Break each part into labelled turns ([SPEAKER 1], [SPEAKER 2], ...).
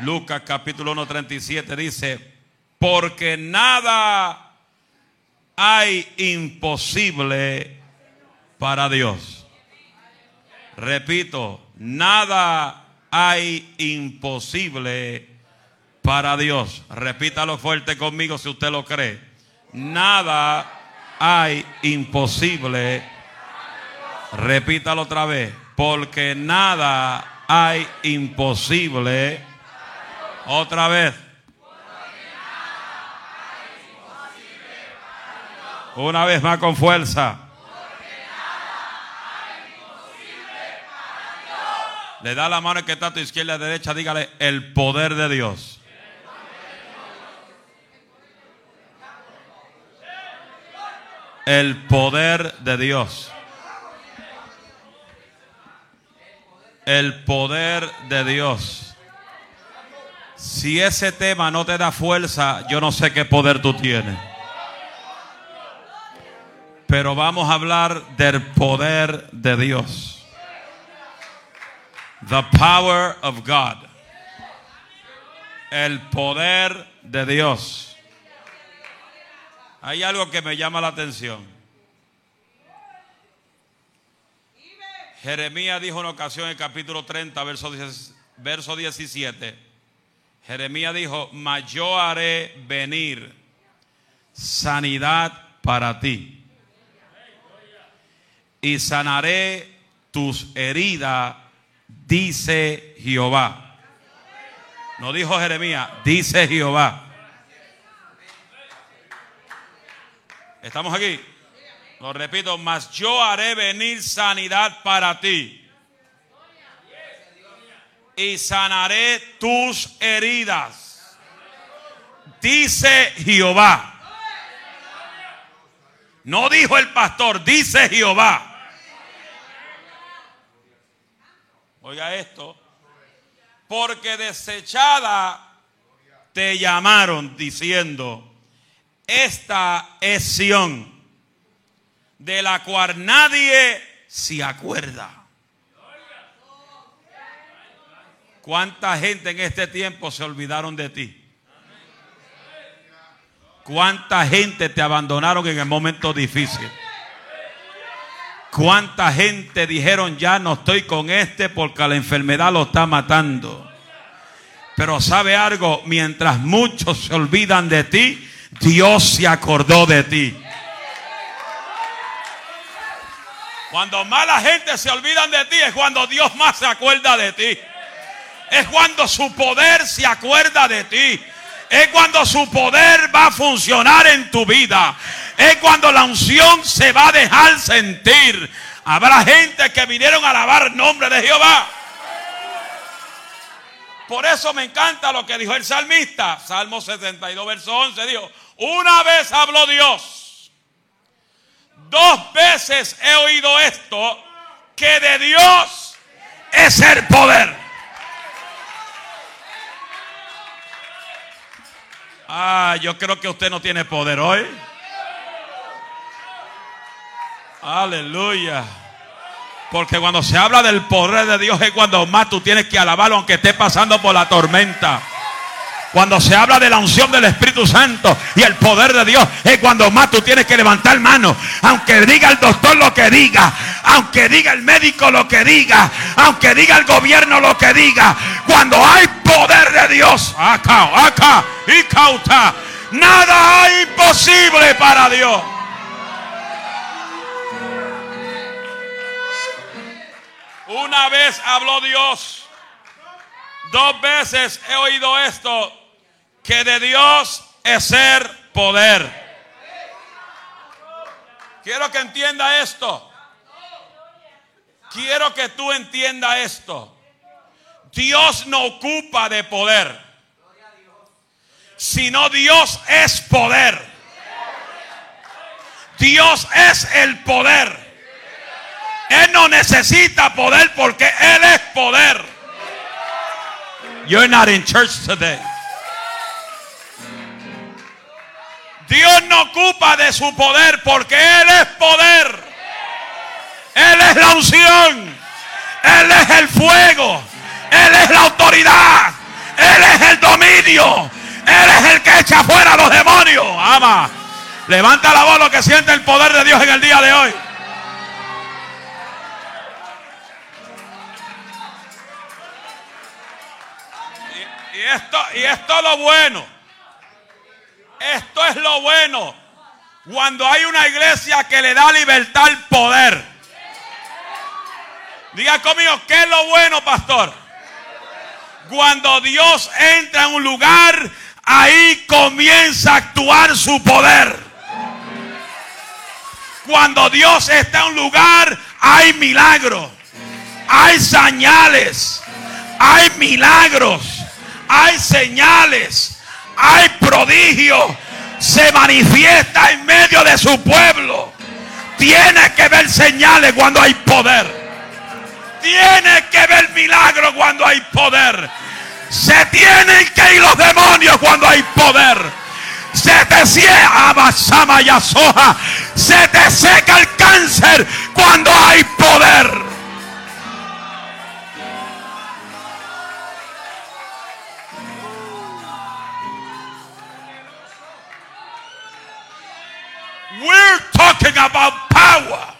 [SPEAKER 1] Lucas capítulo 1, 37 dice, porque nada hay imposible para Dios. Repito, nada hay imposible para Dios. Repítalo fuerte conmigo si usted lo cree. Nada hay imposible. Repítalo otra vez. Porque nada hay imposible. Otra vez. Una vez más con fuerza. Le da la mano que está a tu izquierda y derecha, dígale el poder de Dios. El poder de Dios. El poder de Dios. Si ese tema no te da fuerza, yo no sé qué poder tú tienes. Pero vamos a hablar del poder de Dios. The power of God. El poder de Dios. Hay algo que me llama la atención. Jeremías dijo en ocasión en el capítulo 30, verso, 10, verso 17. Jeremías dijo, mas yo haré venir sanidad para ti. Y sanaré tus heridas dice Jehová. No dijo Jeremías, dice Jehová. ¿Estamos aquí? Lo repito, mas yo haré venir sanidad para ti. Y sanaré tus heridas. Dice Jehová. No dijo el pastor, dice Jehová. Oiga esto. Porque desechada te llamaron diciendo, esta es Sión, de la cual nadie se acuerda. ¿Cuánta gente en este tiempo se olvidaron de ti? ¿Cuánta gente te abandonaron en el momento difícil? ¿Cuánta gente dijeron ya no estoy con este porque la enfermedad lo está matando? Pero sabe algo, mientras muchos se olvidan de ti, Dios se acordó de ti. Cuando mala gente se olvidan de ti es cuando Dios más se acuerda de ti. Es cuando su poder se acuerda de ti. Es cuando su poder va a funcionar en tu vida es cuando la unción se va a dejar sentir. Habrá gente que vinieron a alabar el nombre de Jehová. Por eso me encanta lo que dijo el salmista. Salmo 72, verso 11. Dijo, una vez habló Dios. Dos veces he oído esto, que de Dios es el poder. Ah, yo creo que usted no tiene poder hoy. Aleluya. Porque cuando se habla del poder de Dios es cuando más tú tienes que alabarlo aunque esté pasando por la tormenta. Cuando se habla de la unción del Espíritu Santo y el poder de Dios es cuando más tú tienes que levantar mano. Aunque diga el doctor lo que diga, aunque diga el médico lo que diga, aunque diga el gobierno lo que diga. Cuando hay poder de Dios, acá, acá, y cauta, nada hay imposible para Dios. Una vez habló Dios. Dos veces he oído esto. Que de Dios es ser poder. Quiero que entienda esto. Quiero que tú entienda esto. Dios no ocupa de poder. Sino Dios es poder. Dios es el poder. Él no necesita poder porque Él es poder. You're not in church today. Dios no ocupa de su poder porque Él es poder. Él es la unción. Él es el fuego. Él es la autoridad. Él es echa fuera a los demonios. Ama. Levanta la voz lo que siente el poder de Dios en el día de hoy. Y, esto, y esto es lo bueno. Esto es lo bueno. Cuando hay una iglesia que le da libertad al poder. Diga conmigo, ¿qué es lo bueno, pastor? Cuando Dios entra en un lugar, ahí comienza a actuar su poder. Cuando Dios está en un lugar, hay milagros, hay señales, hay milagros, hay señales, hay prodigios se manifiesta en medio de su pueblo. Tiene que ver señales cuando hay poder. Tiene que ver milagros cuando hay poder. Se tienen que ir los demonios cuando hay poder. Se te ciega, soja. Se te seca el cáncer cuando hay poder. We're talking about power.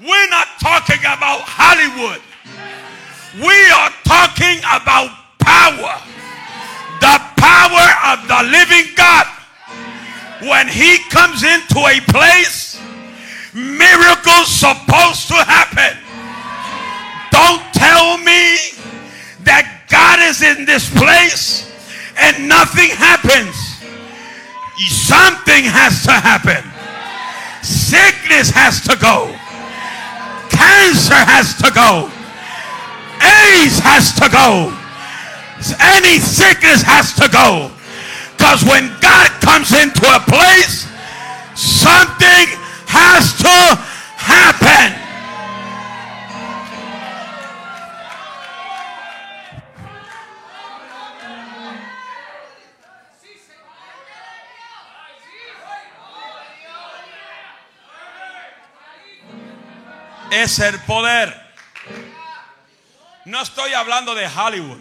[SPEAKER 1] We're not talking about Hollywood. We are talking about power. The power of the living God. When he comes into a place, miracles supposed to happen. Don't tell me that God is in this place and nothing happens. Something has to happen. Sickness has to go. Cancer has to go. AIDS has to go. Any sickness has to go. Because when God comes into a place, something has to happen. Es el poder. No estoy hablando de Hollywood.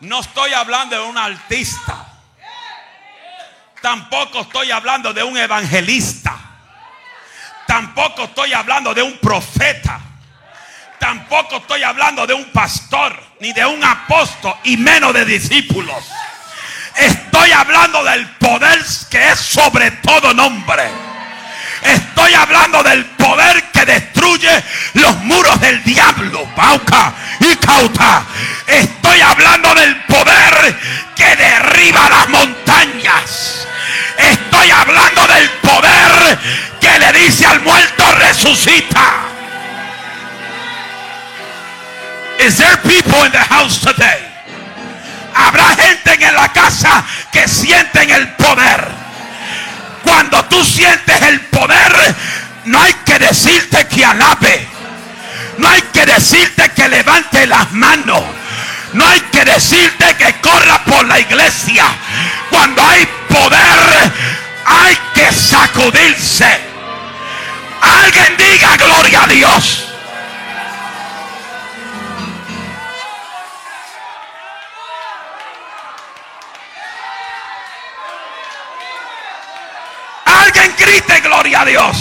[SPEAKER 1] No estoy hablando de un artista. Tampoco estoy hablando de un evangelista. Tampoco estoy hablando de un profeta. Tampoco estoy hablando de un pastor, ni de un apóstol, y menos de discípulos. Estoy hablando del poder que es sobre todo nombre. Estoy hablando del poder que destruye los muros del diablo. Pauca y cauta. Estoy hablando del poder que derriba las montañas. Estoy hablando del poder que le dice al muerto resucita. Is there people in the house today? Habrá gente en la casa que sienten el poder. Cuando tú sientes el poder, no hay que decirte que alabe. No hay que decirte que levante las manos. No hay que decirte que corra por la iglesia. Cuando hay poder, hay que sacudirse. Alguien diga gloria a Dios. Alguien grite gloria a Dios.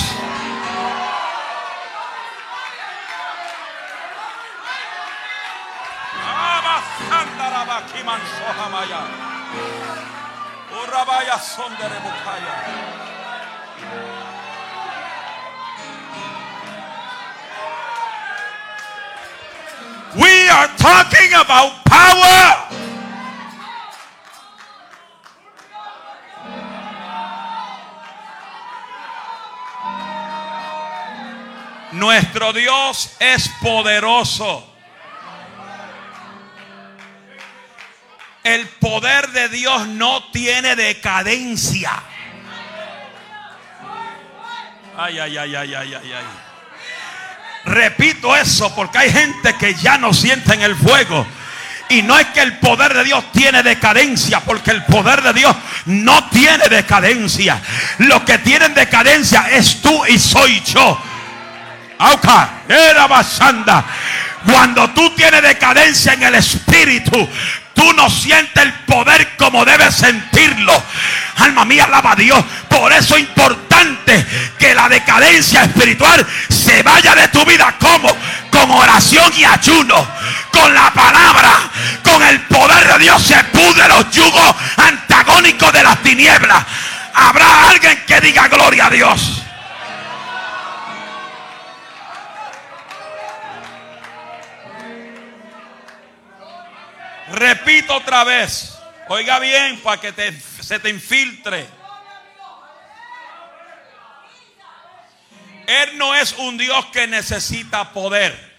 [SPEAKER 1] We are talking about power. Nuestro Dios es poderoso. El poder de Dios no tiene decadencia. Ay, ay, ay, ay, ay, ay, ay. Repito eso porque hay gente que ya no siente en el fuego. Y no es que el poder de Dios tiene decadencia, porque el poder de Dios no tiene decadencia. Lo que tienen decadencia es tú y soy yo. Auca, era basanda. Cuando tú tienes decadencia en el espíritu, tú no sientes el poder como debes sentirlo. Alma mía, alaba a Dios. Por eso es importante que la decadencia espiritual se vaya de tu vida. como Con oración y ayuno. Con la palabra. Con el poder de Dios se pudre los yugos antagónicos de las tinieblas. Habrá alguien que diga gloria a Dios. Repito otra vez. Oiga bien para que se te infiltre. Él no es un Dios que necesita poder.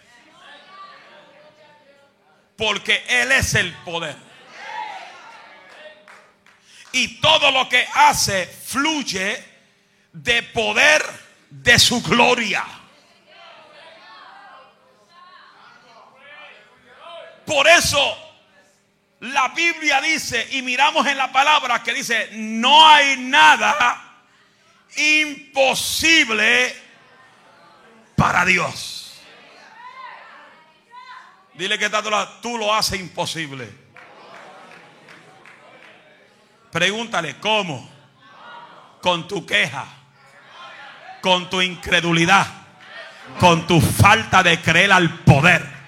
[SPEAKER 1] Porque Él es el poder. Y todo lo que hace fluye de poder de su gloria. Por eso la Biblia dice, y miramos en la palabra que dice, no hay nada imposible para Dios. Dile que tú lo haces imposible. Pregúntale, ¿cómo? Con tu queja, con tu incredulidad, con tu falta de creer al poder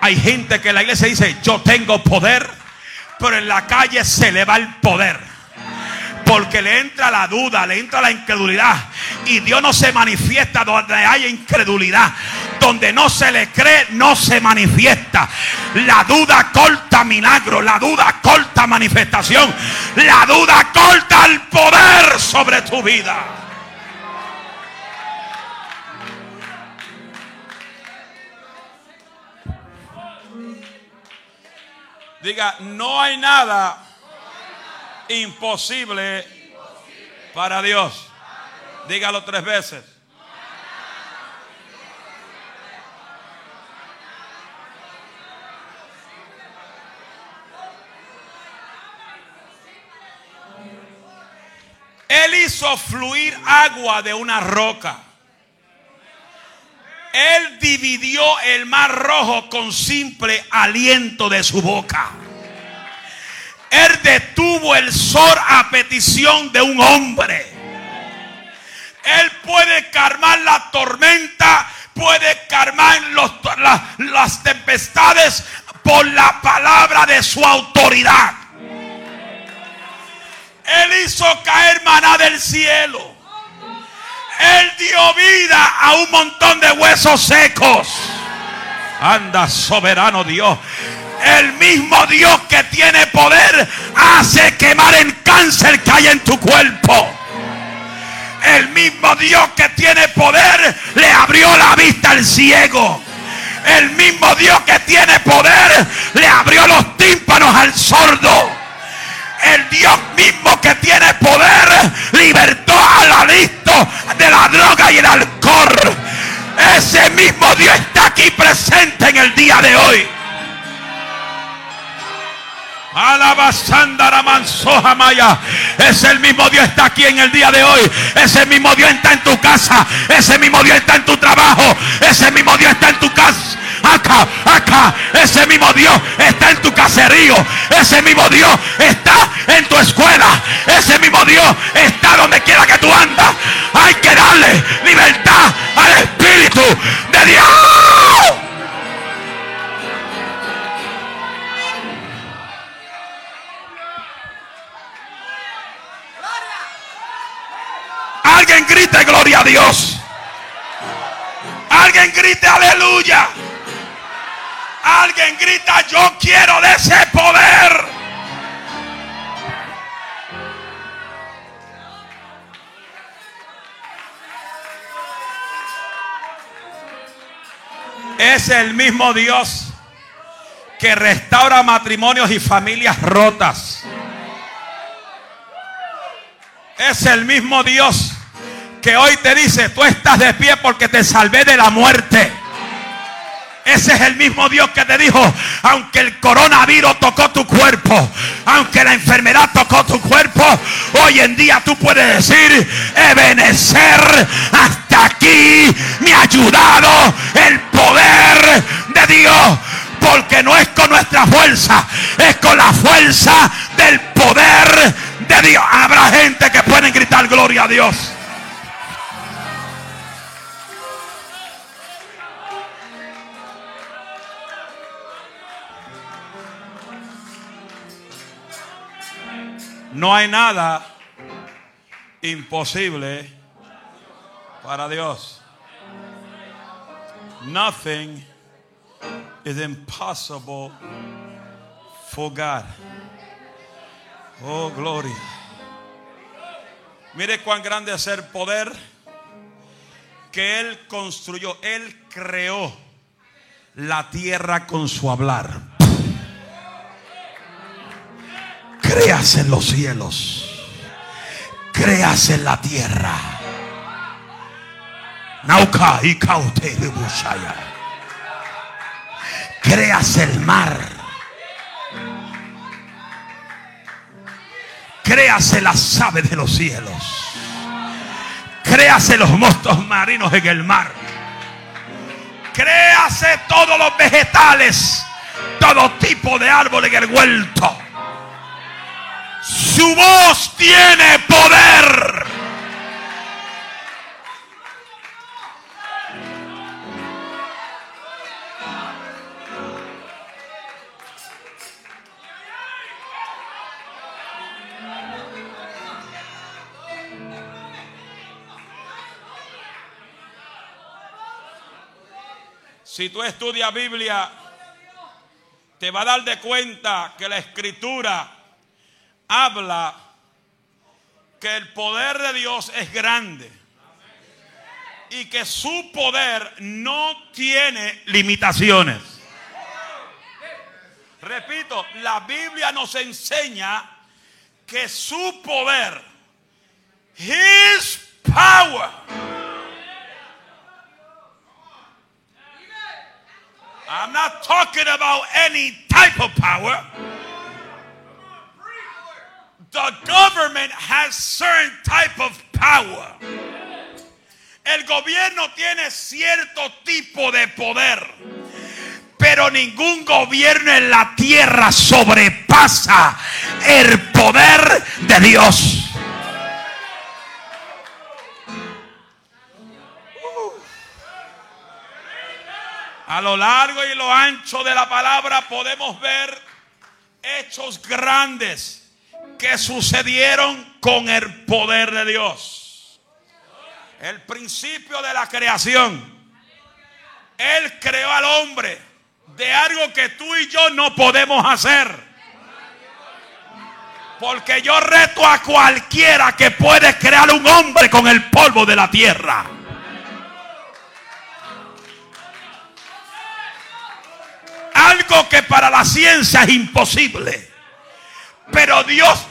[SPEAKER 1] hay gente que en la iglesia dice, yo tengo poder, pero en la calle se le va el poder. Porque le entra la duda, le entra la incredulidad. Y Dios no se manifiesta donde hay incredulidad. Donde no se le cree, no se manifiesta. La duda corta milagro. La duda corta manifestación. La duda corta el poder sobre tu vida. Diga, no hay nada imposible para Dios. Dígalo tres veces. Él hizo fluir agua de una roca. Él dividió el mar rojo con simple aliento de su boca. Él detuvo el sol a petición de un hombre. Él puede calmar la tormenta, puede calmar las tempestades por la palabra de su autoridad. Él hizo caer maná del cielo. Él dio vida a un montón de huesos secos. Anda, soberano Dios. El mismo Dios que tiene poder hace quemar el cáncer que hay en tu cuerpo. El mismo Dios que tiene poder le abrió la vista al ciego. El mismo Dios que tiene poder le abrió los tímpanos al sordo. El Dios mismo que tiene poder libertó al adicto de la droga y el alcohol. Ese mismo Dios está aquí presente en el día de hoy. Maya. Ese el mismo Dios está aquí en el día de hoy. Ese mismo Dios está en tu casa. Ese mismo Dios está en tu trabajo. Ese mismo Dios está en tu casa. Acá, acá. Ese mismo Dios está en tu caserío. Ese mismo Dios está en tu escuela. Ese mismo Dios está donde quiera que tú andas. Hay que darle libertad al Espíritu de Dios. Alguien grite gloria a Dios. Alguien grite aleluya. Alguien grita yo quiero de ese poder. Es el mismo Dios que restaura matrimonios y familias rotas. Es el mismo Dios que hoy te dice, tú estás de pie porque te salvé de la muerte. Ese es el mismo Dios que te dijo, aunque el coronavirus tocó tu cuerpo, aunque la enfermedad tocó tu cuerpo, hoy en día tú puedes decir, Ebenecer, hasta aquí me ha ayudado el poder de Dios porque no es con nuestra fuerza, es con la fuerza del poder de Dios. Habrá gente que puede gritar gloria a Dios. No hay nada imposible para Dios. Nothing is impossible for God. Oh, gloria. Mire cuán grande es el poder que Él construyó. Él creó la tierra con su hablar. Creas en los cielos. Creas en la tierra. Nauka y Creas el mar. Créase las aves de los cielos. Créase los monstruos marinos en el mar. Créase todos los vegetales. Todo tipo de árbol en el huerto. Su voz tiene poder. Si tú estudias Biblia, te va a dar de cuenta que la escritura habla que el poder de Dios es grande y que su poder no tiene limitaciones. Repito, la Biblia nos enseña que su poder, His power, I'm not talking about any type of power. The government has certain type of power. El gobierno tiene cierto tipo de poder. Pero ningún gobierno en la tierra sobrepasa el poder de Dios. A lo largo y lo ancho de la palabra podemos ver hechos grandes que sucedieron con el poder de Dios. El principio de la creación. Él creó al hombre de algo que tú y yo no podemos hacer. Porque yo reto a cualquiera que puede crear un hombre con el polvo de la tierra. Algo que para la ciencia es imposible. Pero Dios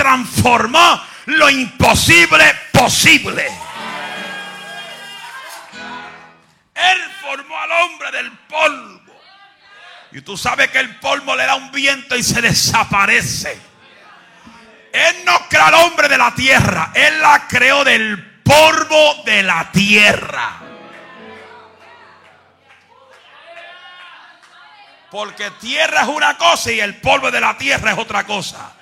[SPEAKER 1] transformó lo imposible posible. Él formó al hombre del polvo. Y tú sabes que el polvo le da un viento y se desaparece. Él no creó al hombre de la tierra. Él la creó del polvo de la tierra. Porque tierra es una cosa y el polvo de la tierra es otra cosa.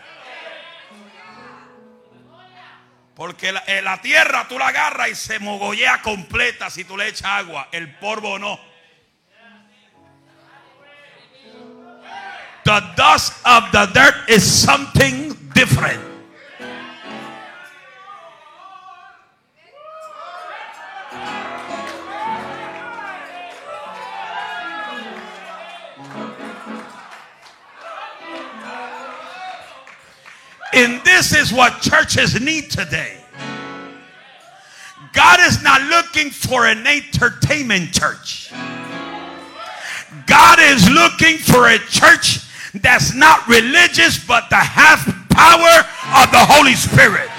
[SPEAKER 1] Porque la, eh, la, tierra tú la agarras y se mogollea completa si tú le echas agua. El polvo no. The dust of the dirt is something different. And this is what churches need today. God is not looking for an entertainment church. God is looking for a church that's not religious but that has power of the Holy Spirit.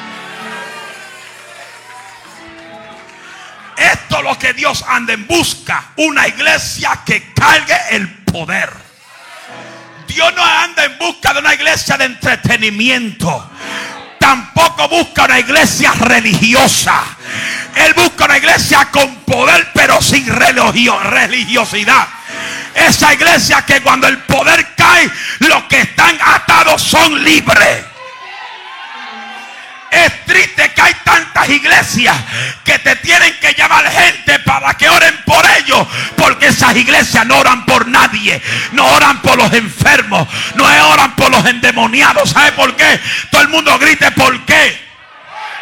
[SPEAKER 1] Esto es lo que Dios anda en busca. Una iglesia que cargue el poder. Dios no anda en busca de una iglesia de entretenimiento. Tampoco busca una iglesia religiosa. Él busca una iglesia con poder pero sin religiosidad. Esa iglesia que cuando el poder cae, los que están son libres. Es triste que hay tantas iglesias que te tienen que llamar gente para que oren por ellos. Porque esas iglesias no oran por nadie. No oran por los enfermos. No oran por los endemoniados. ¿Sabe por qué? Todo el mundo grite por qué.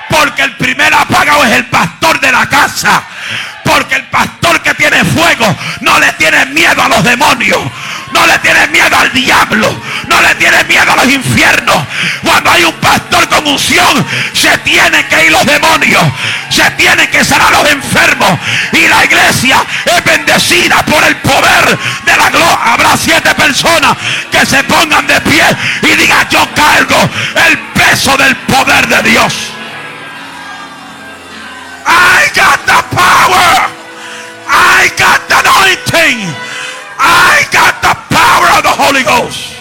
[SPEAKER 1] Porque el primer apagado es el pastor de la casa. Porque el pastor que tiene fuego no le tiene miedo a los demonios. No le tiene miedo al diablo. No le tiene miedo a los infiernos. Cuando hay un pastor con unción, se tienen que ir los demonios. Se tienen que sanar los enfermos. Y la iglesia es bendecida por el poder de la gloria. Habrá siete personas que se pongan de pie y digan yo cargo el peso del poder de Dios. I got the power. I got the anointing. I got the power of the Holy Ghost.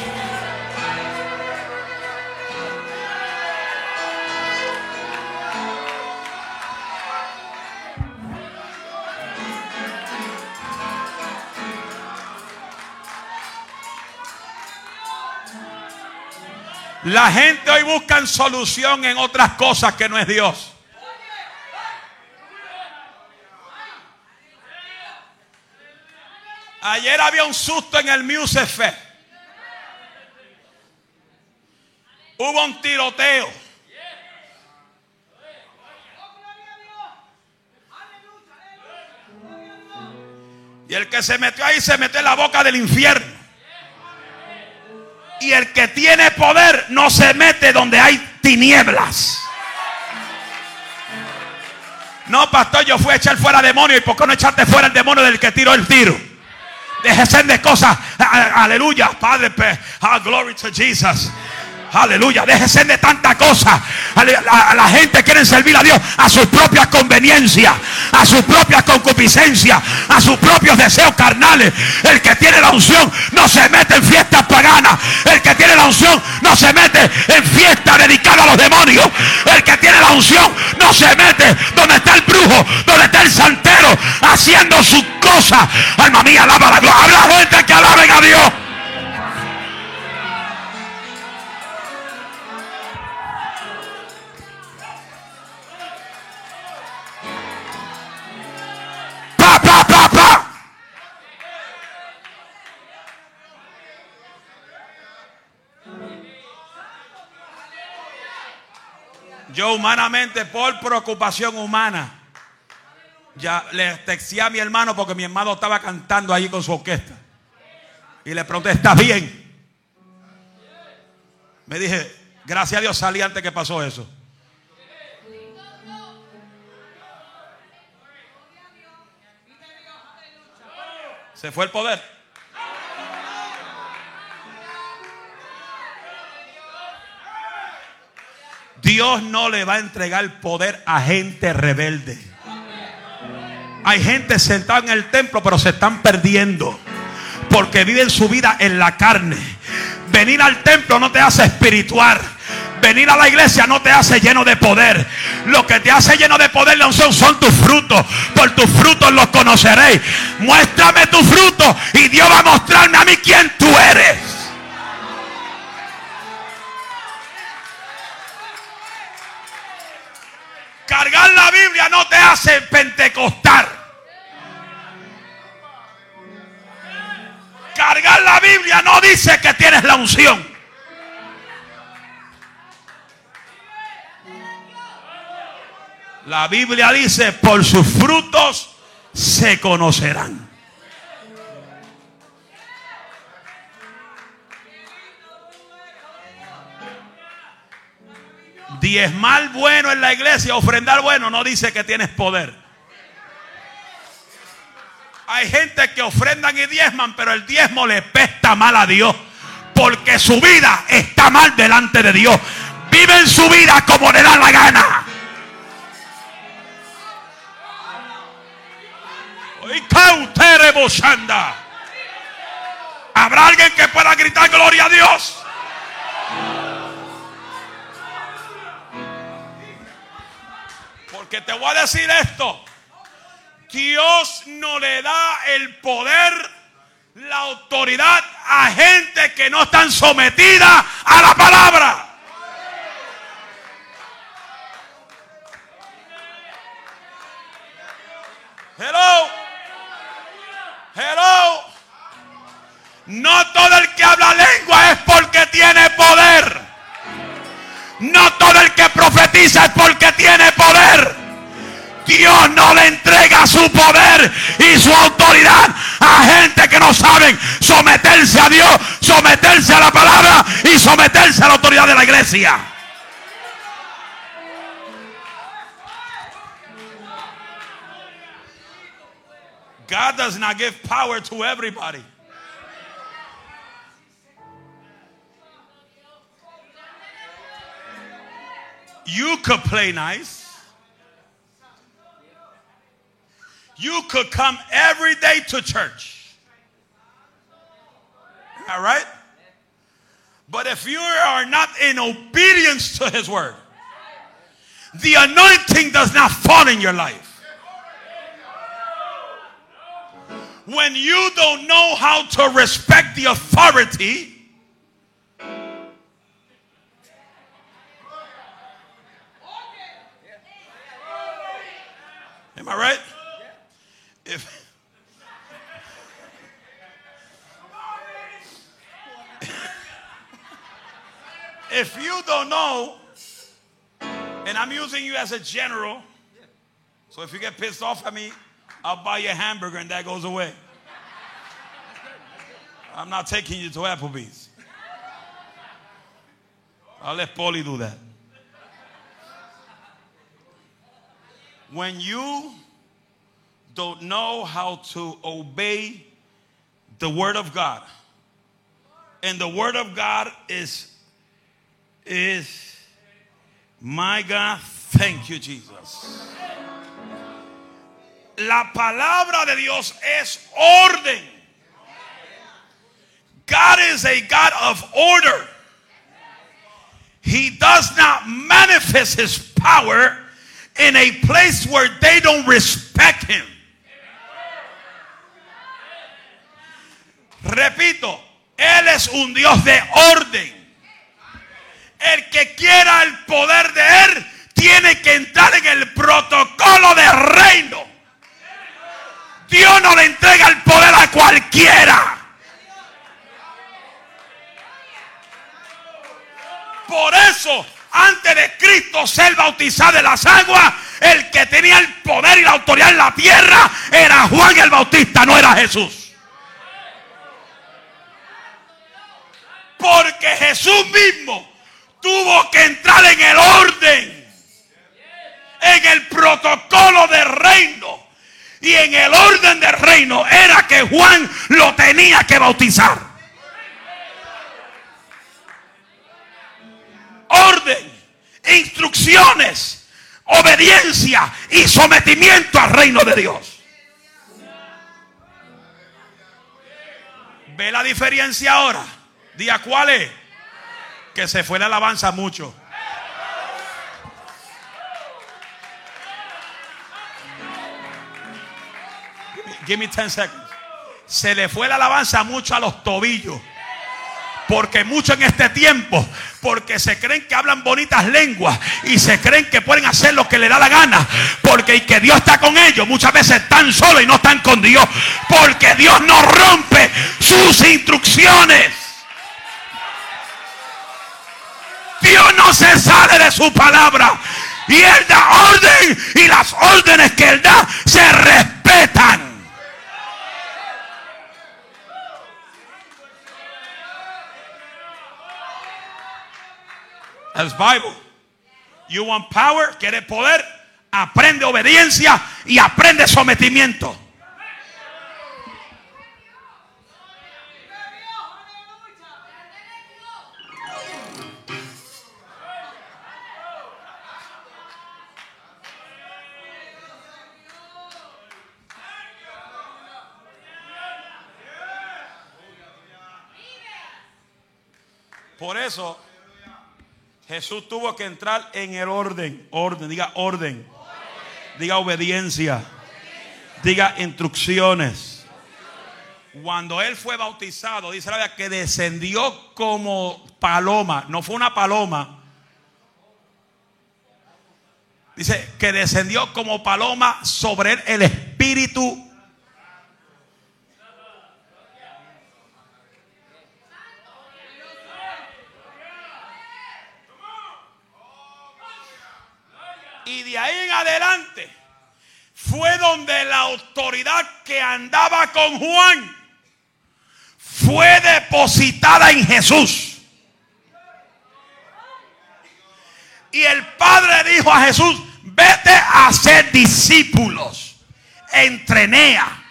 [SPEAKER 1] La gente hoy busca solución en otras cosas que no es Dios. Ayer había un susto en el Musefe. Hubo un tiroteo. Y el que se metió ahí se metió en la boca del infierno. Y el que tiene poder no se mete donde hay tinieblas. No, pastor, yo fui a echar fuera demonio. ¿Y por qué no echaste fuera el demonio del que tiró el tiro? Déjese de cosas. Aleluya, Padre. Ah, glory to Jesus. Aleluya, déjese de tanta cosa. La, la, gente quiere servir a Dios a sus propias conveniencias, a sus propias concupiscencias, a sus propios deseos carnales. El que tiene la unción no se mete en fiestas paganas. El que tiene la unción no se mete en fiestas dedicadas a los demonios. El que tiene la unción no se mete donde está el brujo, donde está el santero, haciendo sus cosas. Alma mía, alaba la gloria. Habla gente que alaben a Dios. Yo humanamente, por preocupación humana, ya le texté a mi hermano porque mi hermano estaba cantando ahí con su orquesta. Y le pregunté, ¿estás bien? Me dije, gracias a Dios salí antes que pasó eso. Se fue el poder. Dios no le va a entregar poder a gente rebelde. Hay gente sentada en el templo, pero se están perdiendo. Porque viven su vida en la carne. Venir al templo no te hace espiritual. Venir a la iglesia no te hace lleno de poder. Lo que te hace lleno de poder la son tus frutos. Por tus frutos los conoceréis. Muéstrame tus frutos y Dios va a mostrarme a mí quién tú eres. Cargar la Biblia no te hace pentecostar. Cargar la Biblia no dice que tienes la unción. La Biblia dice, por sus frutos se conocerán. Diezmar bueno en la iglesia, ofrendar bueno, no dice que tienes poder. Hay gente que ofrendan y diezman, pero el diezmo le pesta mal a Dios. Porque su vida está mal delante de Dios. Viven su vida como le da la gana. ¿Habrá alguien que pueda gritar gloria a Dios? Porque te voy a decir esto. Dios no le da el poder, la autoridad a gente que no están sometida a la palabra. Hello. Hello. No todo el que habla lengua es porque tiene poder. No todo el que profetiza es porque tiene poder. Dios no le entrega su poder y su autoridad a gente que no saben someterse a Dios, someterse a la palabra y someterse a la autoridad de la iglesia. God does not give power to everybody. You could play nice. You could come every day to church. All right? But if you are not in obedience to his word, the anointing does not fall in your life. When you don't know how to respect the authority, Am I right? If if you don't know, and I'm using you as a general, so if you get pissed off at me, I'll buy you a hamburger and that goes away. I'm not taking you to Applebee's. I'll let Paulie do that. When you don't know how to obey the word of God, and the word of God is is my God, thank you, Jesus. La palabra de Dios es orden. God is a God of order. He does not manifest his power in a place where they don't respect him. Repito, Él es un Dios de orden. El que quiera el poder de Él tiene que entrar en el protocolo de reino. Dios no le entrega el poder a cualquiera. Por eso, antes de Cristo ser bautizado en las aguas, el que tenía el poder y la autoridad en la tierra era Juan el Bautista, no era Jesús. Porque Jesús mismo tuvo que entrar en el orden, en el protocolo del reino. Y en el orden del reino era que Juan lo tenía que bautizar. Orden, instrucciones, obediencia y sometimiento al reino de Dios. ¿Ve la diferencia ahora? Diga cuál es. Que se fue la alabanza mucho. Give me 10 seconds. Se le fue la alabanza mucho a los tobillos. Porque mucho en este tiempo, porque se creen que hablan bonitas lenguas y se creen que pueden hacer lo que le da la gana, porque que Dios está con ellos, muchas veces están solos y no están con Dios, porque Dios no rompe sus instrucciones. Dios no se sale de su palabra. Y Él da orden y las órdenes que Él da se respetan. That's Bible. You want power, quiere poder, aprende obediencia y aprende sometimiento. Por eso Jesús tuvo que entrar en el orden. Orden, diga orden. Diga obediencia. Diga instrucciones. Cuando él fue bautizado, dice la Biblia que descendió como paloma. No fue una paloma. Dice que descendió como paloma sobre él el espíritu. Y de ahí en adelante fue donde la autoridad que andaba con Juan fue depositada en Jesús. Y el Padre dijo a Jesús, vete a ser discípulos, entrenea,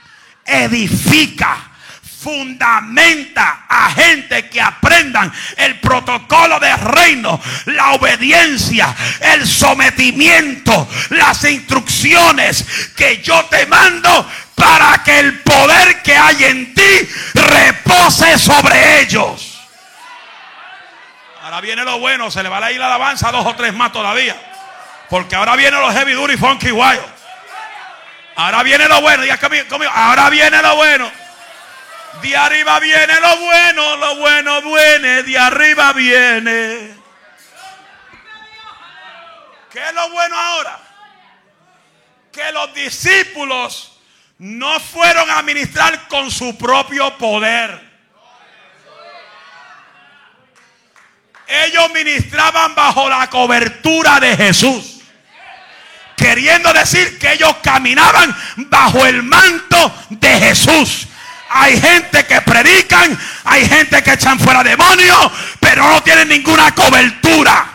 [SPEAKER 1] edifica, fundamenta a gente que aprendan el protocolo del reino, la obediencia, el sometimiento, las instrucciones que yo te mando para que el poder que hay en ti repose sobre ellos. Ahora viene lo bueno, se le va a ir la alabanza a dos o tres más todavía. Porque ahora viene los heavy duty funky wild. Ahora viene lo bueno, conmigo, ahora viene lo bueno. De arriba viene lo bueno, lo bueno viene, de arriba viene. ¿Qué es lo bueno ahora? Que los discípulos no fueron a ministrar con su propio poder. Ellos ministraban bajo la cobertura de Jesús. Queriendo decir que ellos caminaban bajo el manto de Jesús. Hay gente que predican, hay gente que echan fuera demonios, pero no tienen ninguna cobertura.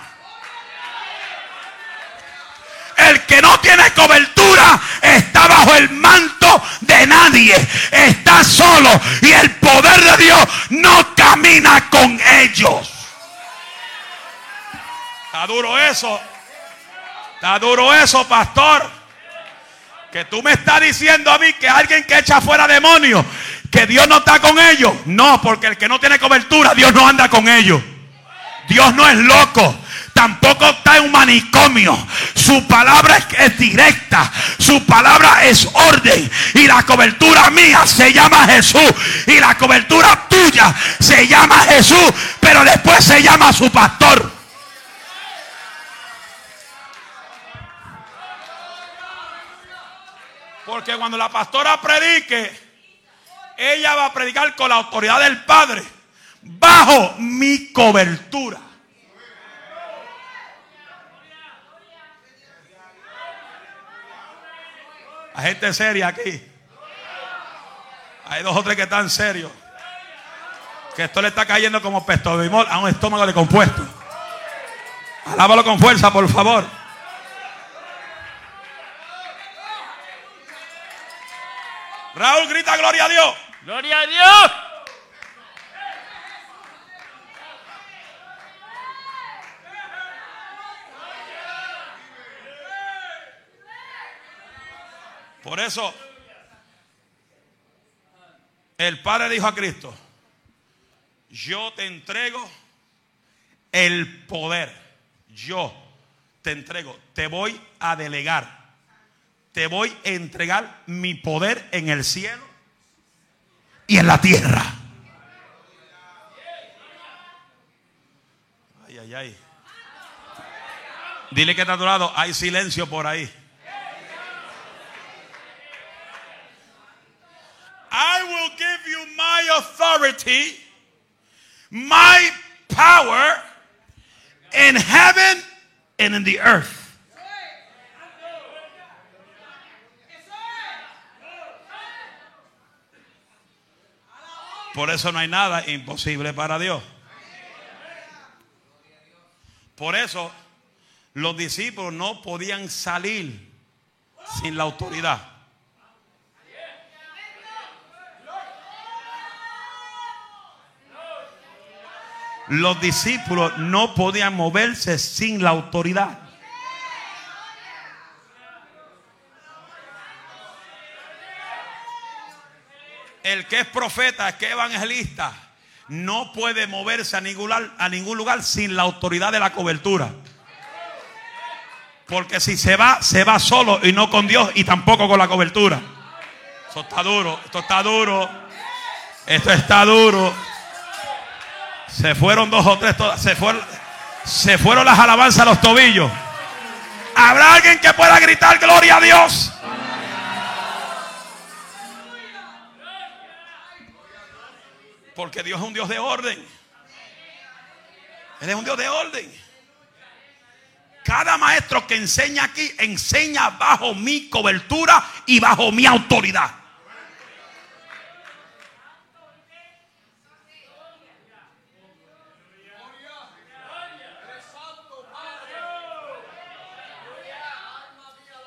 [SPEAKER 1] El que no tiene cobertura está bajo el manto de nadie. Está solo y el poder de Dios no camina con ellos. Está duro eso. Está duro eso, pastor. Que tú me estás diciendo a mí que alguien que echa fuera demonios, que Dios no está con ellos. No, porque el que no tiene cobertura, Dios no anda con ellos. Dios no es loco tampoco está en un manicomio. Su palabra es, directa. Su palabra es orden. Y la cobertura mía se llama Jesús. Y la cobertura tuya se llama Jesús. Pero después se llama su pastor. Porque cuando la pastora predique, ella va a predicar con la autoridad del Padre. Bajo mi cobertura. Hay gente seria aquí. Hay dos o tres que están serios. Que esto le está cayendo como pesto de bimol a un estómago de compuesto. Alábalo con fuerza, por favor. Raúl grita gloria a Dios.
[SPEAKER 2] Gloria a Dios.
[SPEAKER 1] Por eso, el Padre dijo a Cristo, yo te entrego el poder. Yo te entrego, te voy a delegar. Te voy a entregar mi poder en el cielo y en la tierra. Ay, ay, ay. Dile que está a hay silencio por ahí. I will give you my authority, my power in heaven and in the earth. Por eso no hay nada imposible para Dios. Por eso los discípulos no podían salir sin la autoridad. los discípulos no podían moverse sin la autoridad. El que es profeta, el que es evangelista, no puede moverse a ningún, lugar, a ningún lugar sin la autoridad de la cobertura. Porque si se va, se va solo y no con Dios y tampoco con la cobertura. Esto está duro, esto está duro. Esto está duro. Se fueron dos o tres, se fueron, se fueron las alabanzas a los tobillos. ¿Habrá alguien que pueda gritar gloria a Dios? Porque Dios es un Dios de orden. Él es un Dios de orden. Cada maestro que enseña aquí enseña bajo mi cobertura y bajo mi autoridad.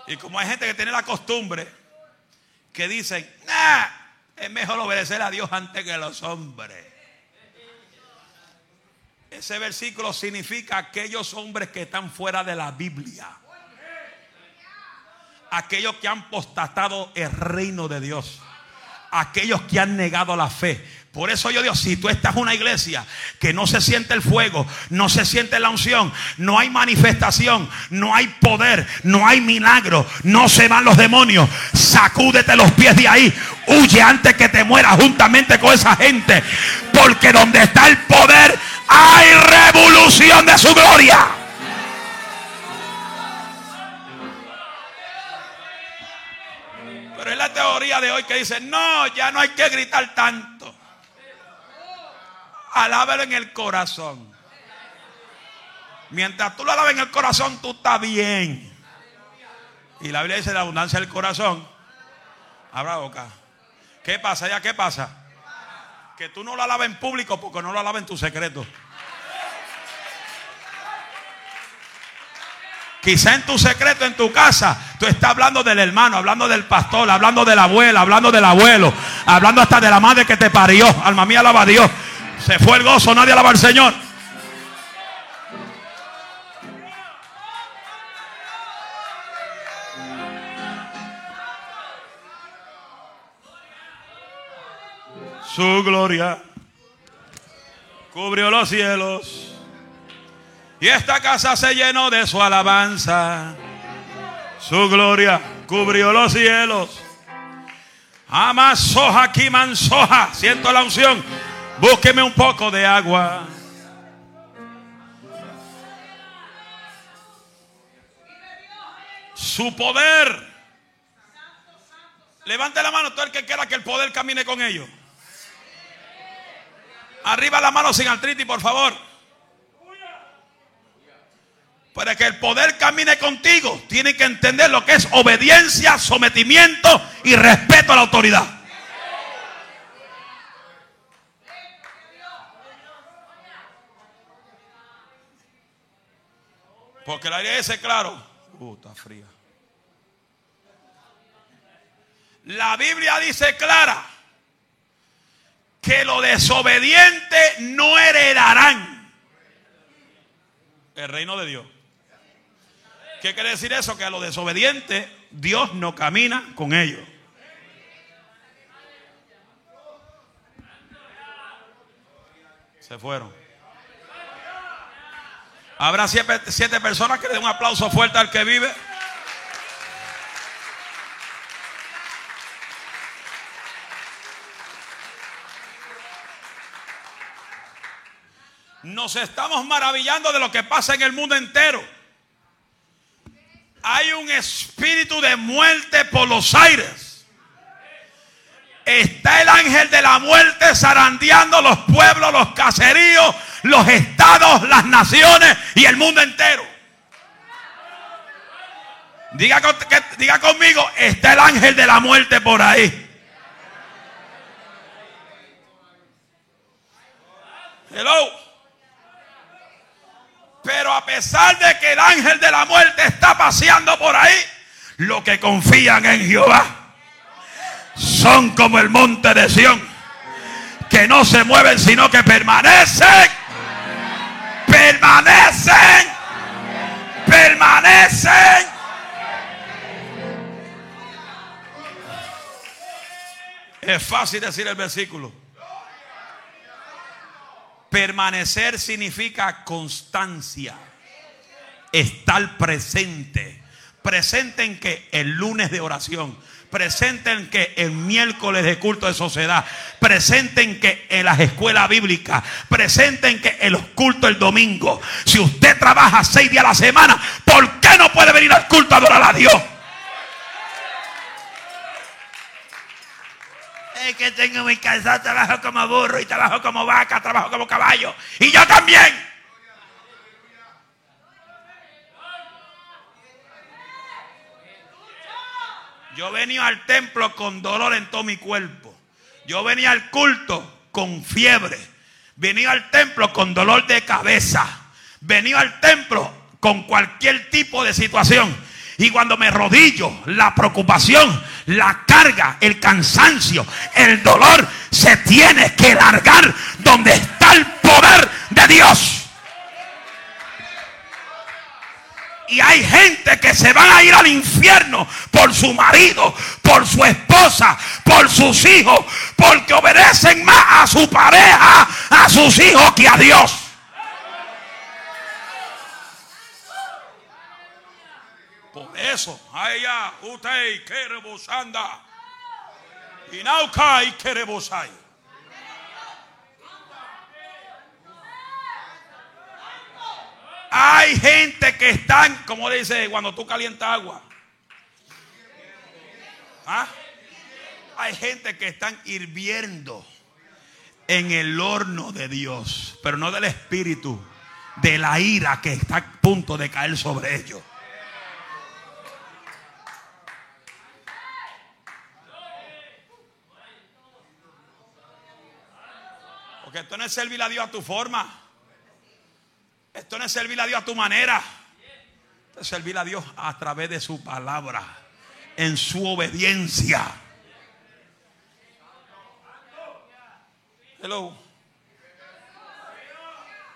[SPEAKER 1] Y como hay gente que tiene la costumbre que dicen, es mejor obedecer a Dios antes que a los hombres. Ese versículo significa aquellos hombres que están fuera de la Biblia. Aquellos que han postatado el reino de Dios. Aquellos que han negado la fe. Por eso yo digo, si tú estás en una iglesia que no se siente el fuego, no se siente la unción, no hay manifestación, no hay poder, no hay milagro, no se van los demonios, sacúdete los pies de ahí, huye antes que te mueras juntamente con esa gente, porque donde está el poder hay revolución de su gloria. Pero es la teoría de hoy que dice, no, ya no hay que gritar tanto. Alábalo en el corazón. Mientras tú lo alabas en el corazón, tú estás bien. Y la Biblia dice la abundancia del corazón. Abra boca. ¿Qué pasa ya? ¿Qué pasa? Que tú no lo alabas en público porque no lo alabas en tu secreto. Quizá en tu secreto, en tu casa, tú estás hablando del hermano, hablando del pastor, hablando de la abuela, hablando del abuelo, hablando hasta de la madre que te parió. Alma mía, alaba a Dios. Se fue el gozo, nadie alaba al Señor. Su gloria cubrió los cielos. Y esta casa se llenó de su alabanza. Su gloria cubrió los cielos. Amasoja, aquí mansoja. Siento la unción. Búsqueme un poco de agua. Su poder. Levante la mano todo el que quiera que el poder camine con ellos. Arriba la mano sin artritis, por favor. Para que el poder camine contigo, tiene que entender lo que es obediencia, sometimiento y respeto a la autoridad. Porque la aire ese claro. Uh, está fría. La Biblia dice clara que los desobedientes no heredarán el reino de Dios. ¿Qué quiere decir eso? Que a los desobedientes Dios no camina con ellos. Se fueron. Habrá siete, personas que le den un aplauso fuerte al que vive. Nos estamos maravillando de lo que pasa en el mundo entero hay un espíritu de muerte por los aires. Está el ángel de la muerte zarandeando los pueblos, los caseríos, los estados, las naciones y el mundo entero. Diga, conmigo, está el ángel de la muerte por ahí. Hello. Pero a pesar de que el ángel de la muerte está paseando por ahí, los que confían en Jehová son como el monte de Sión, que no se mueven sino que permanecen, permanecen, permanecen. Es fácil decir el versículo. Permanecer significa constancia, estar presente, presenten que el lunes de oración, presenten que el miércoles de culto de sociedad, presenten que en las escuelas bíblicas, presenten que en los cultos el domingo. Si usted trabaja seis días a la semana, ¿por qué no puede venir al culto a adorar a Dios? Es que tengo mi casa, trabajo como burro y trabajo como vaca, trabajo como caballo. Y yo también. Yo venía al templo con dolor en todo mi cuerpo. Yo venía al culto con fiebre. Venía al templo con dolor de cabeza. Venía al templo con cualquier tipo de situación. Y cuando me rodillo, la preocupación, la carga, el cansancio, el dolor se tiene que largar donde está el poder de Dios. Y hay gente que se van a ir al infierno por su marido, por su esposa, por sus hijos, porque obedecen más a su pareja, a sus hijos que a Dios. Por eso, allá, usted quiere anda. Y nauca y quiere Hay gente que están, como dice, cuando tú calientas agua. ¿Ah? Hay gente que están hirviendo en el horno de Dios, pero no del espíritu, de la ira que está a punto de caer sobre ellos. Porque esto no es servir a Dios a tu forma. Esto no es servir a Dios a tu manera. Esto es servir a Dios a través de su palabra. En su obediencia. Hello.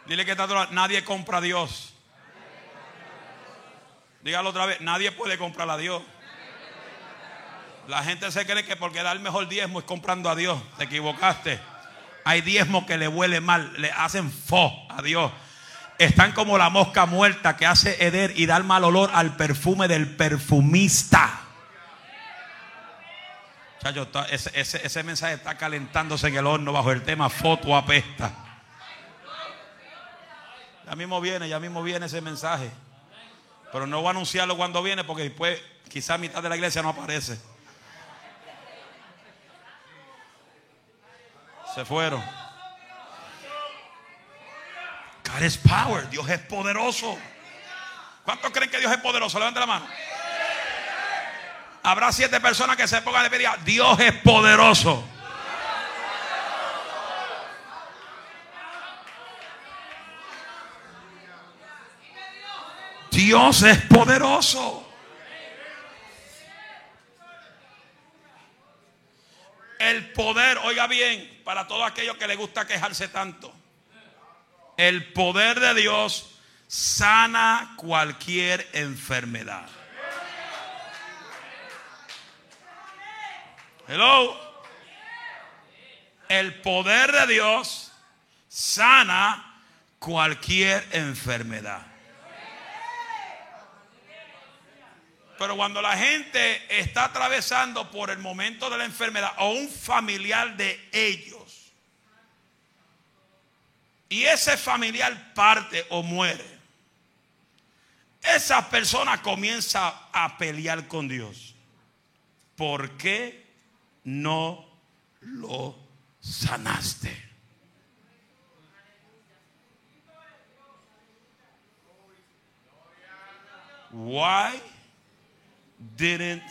[SPEAKER 1] Dile que está nadie compra a Dios. Dígalo otra vez, nadie puede comprar a Dios. La gente se cree que porque da el mejor diezmo es comprando a Dios. Te equivocaste. Hay diezmos que le huele mal, le hacen fo a Dios están como la mosca muerta que hace heder y da el mal olor al perfume del perfumista. Chacho, ese, ese, mensaje está calentándose en el horno bajo el tema foto apesta. Ya mismo viene, ya mismo viene ese mensaje. Pero no voy a anunciarlo cuando viene porque después quizás mitad de la iglesia no aparece. Se fueron. God. Dios es poderoso. ¿Cuántos creen que Dios es poderoso? Levante la mano. Habrá siete personas que se pongan de pedir. Dios es poderoso. Dios es poderoso. El poder, oiga bien, para todos aquellos que les gusta quejarse tanto. El poder de Dios sana cualquier enfermedad. Hello. El poder de Dios sana cualquier enfermedad. Pero cuando la gente está atravesando por el momento de la enfermedad o un familiar de ellos, y ese familiar parte o muere, esa persona comienza a pelear con Dios. ¿Por qué no lo sanaste? Why didn't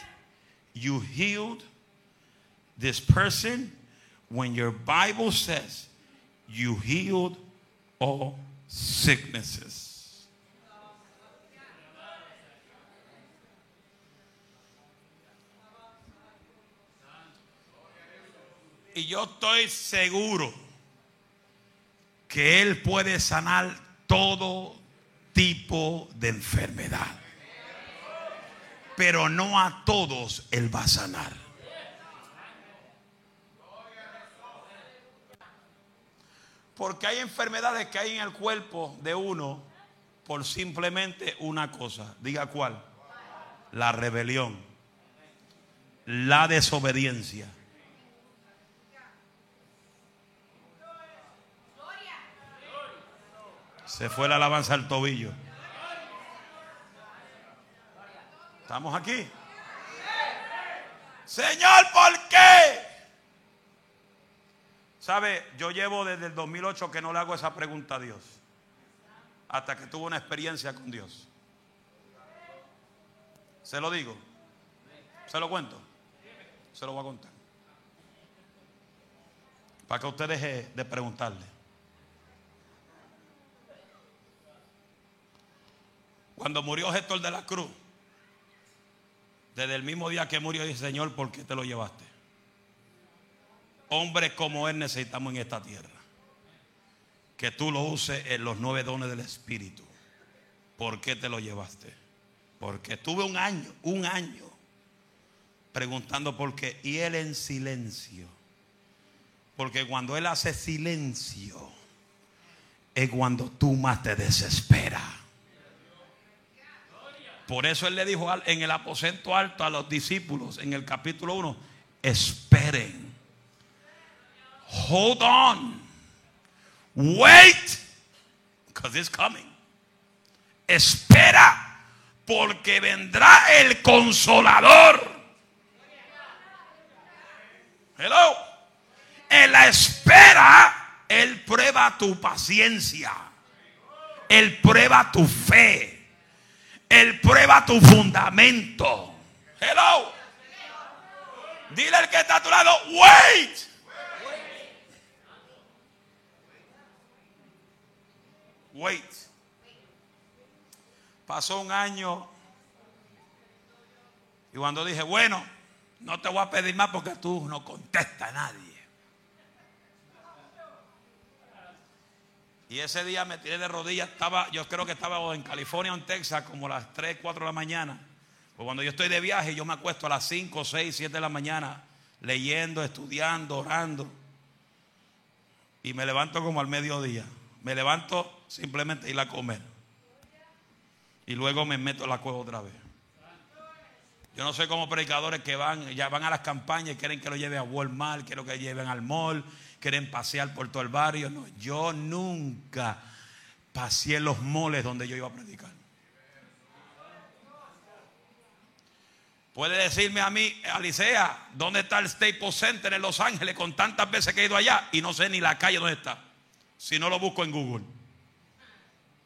[SPEAKER 1] you heal this person when your Bible says you healed all sicknesses. Y yo estoy seguro que Él puede sanar todo tipo de enfermedad. Pero no a todos Él va a sanar. Porque hay enfermedades que hay en el cuerpo de uno por simplemente una cosa. Diga cuál. la rebelión, la desobediencia. Se fue la alabanza al tobillo. ¿Estamos aquí? Señor, ¿por qué? ¿Sabe? Yo llevo desde el 2008 que no le hago esa pregunta a Dios. Hasta que tuve una experiencia con Dios. Se lo digo. Se lo cuento. Se lo voy a contar. Para que usted deje de preguntarle. Cuando murió Héctor de la Cruz, desde el mismo día que murió, dice, Señor, ¿por qué te lo llevaste? Hombres como Él necesitamos en esta tierra. Que tú lo uses en los nueve dones del Espíritu. ¿Por qué te lo llevaste? Porque estuve un año, un año, preguntando por qué. Y Él en silencio. Porque cuando Él hace silencio, es cuando tú más te desesperas. Por eso él le dijo en el aposento alto a los discípulos en el capítulo 1, esperen. Hold on. Wait. Because it's coming. Espera porque vendrá el consolador. Hello. En la espera, Él prueba tu paciencia. Él prueba tu fe. Él prueba tu fundamento. Hello. Dile al que está a tu lado, wait. Wait. Pasó un año. Y cuando dije, bueno, no te voy a pedir más porque tú no contestas a nadie. Y ese día me tiré de rodillas, estaba, yo creo que estaba en California o en Texas, como las 3, 4 de la mañana. Pues cuando yo estoy de viaje, yo me acuesto a las 5, 6, 7 de la mañana, leyendo, estudiando, orando. Y me levanto como al mediodía. Me levanto simplemente ir a comer. Y luego me meto en la cueva otra vez. Yo no soy como predicadores que van, ya van a las campañas y quieren que lo lleven a Walmart, quiero que lleven al mall, quieren pasear por todo el barrio. No, yo nunca paseé los moles donde yo iba a predicar. Puede decirme a mí, Alicea, ¿dónde está el Staples Center en Los Ángeles con tantas veces que he ido allá y no sé ni la calle dónde está? Si no lo busco en Google.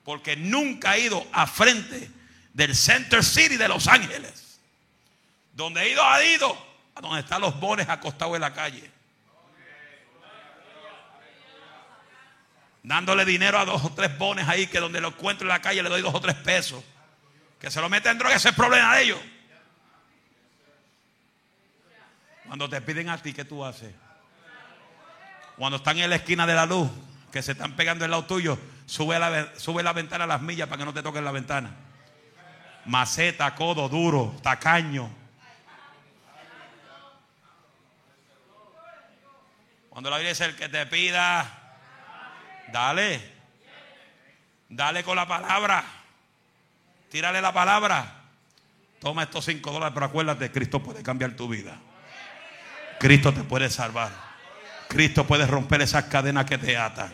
[SPEAKER 1] Porque nunca he ido a frente del Center City de Los Ángeles. Donde he ido, ha ido a donde están los bones acostados en la calle. dándole dinero a dos o tres bones ahí que donde lo encuentro en la calle le doy dos o tres pesos. Que se lo meten en droga, ese es problema de ellos. Cuando te piden a ti, ¿qué tú haces? Cuando están en la esquina de la luz, que se están pegando el lado tuyo, sube la, sube la ventana a las millas para que no te toquen la ventana. Maceta, codo, duro, tacaño. Cuando la Biblia dice el que te pida, Dale. Dale con la palabra. Tírale la palabra. Toma estos cinco dólares, pero acuérdate, Cristo puede cambiar tu vida. Cristo te puede salvar. Cristo puede romper esas cadenas que te atan.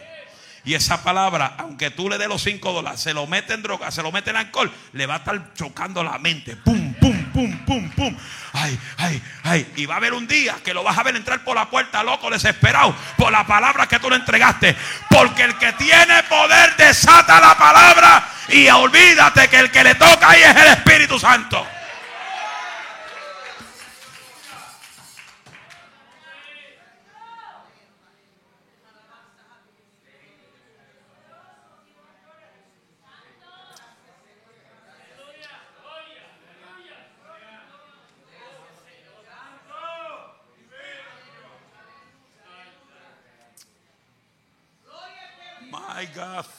[SPEAKER 1] Y esa palabra, aunque tú le des los cinco dólares, se lo mete en droga, se lo mete en alcohol, le va a estar chocando la mente. Pum, pum, pum, pum, pum. Ay, ay, ay. Y va a haber un día que lo vas a ver entrar por la puerta, loco, desesperado, por la palabra que tú le entregaste. Porque el que tiene poder desata la palabra. Y olvídate que el que le toca ahí es el Espíritu Santo.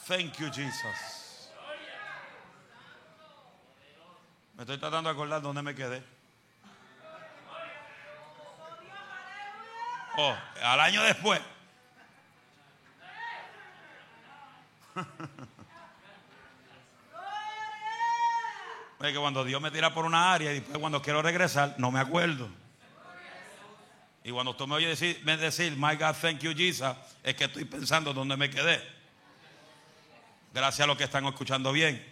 [SPEAKER 1] Thank you, Jesus. Me estoy tratando de acordar dónde me quedé. Oh, al año después. Es que cuando Dios me tira por una área y después cuando quiero regresar, no me acuerdo. Y cuando tú me oyes decir, me decir, my God, thank you, Jesus, es que estoy pensando dónde me quedé. Gracias a los que están escuchando bien.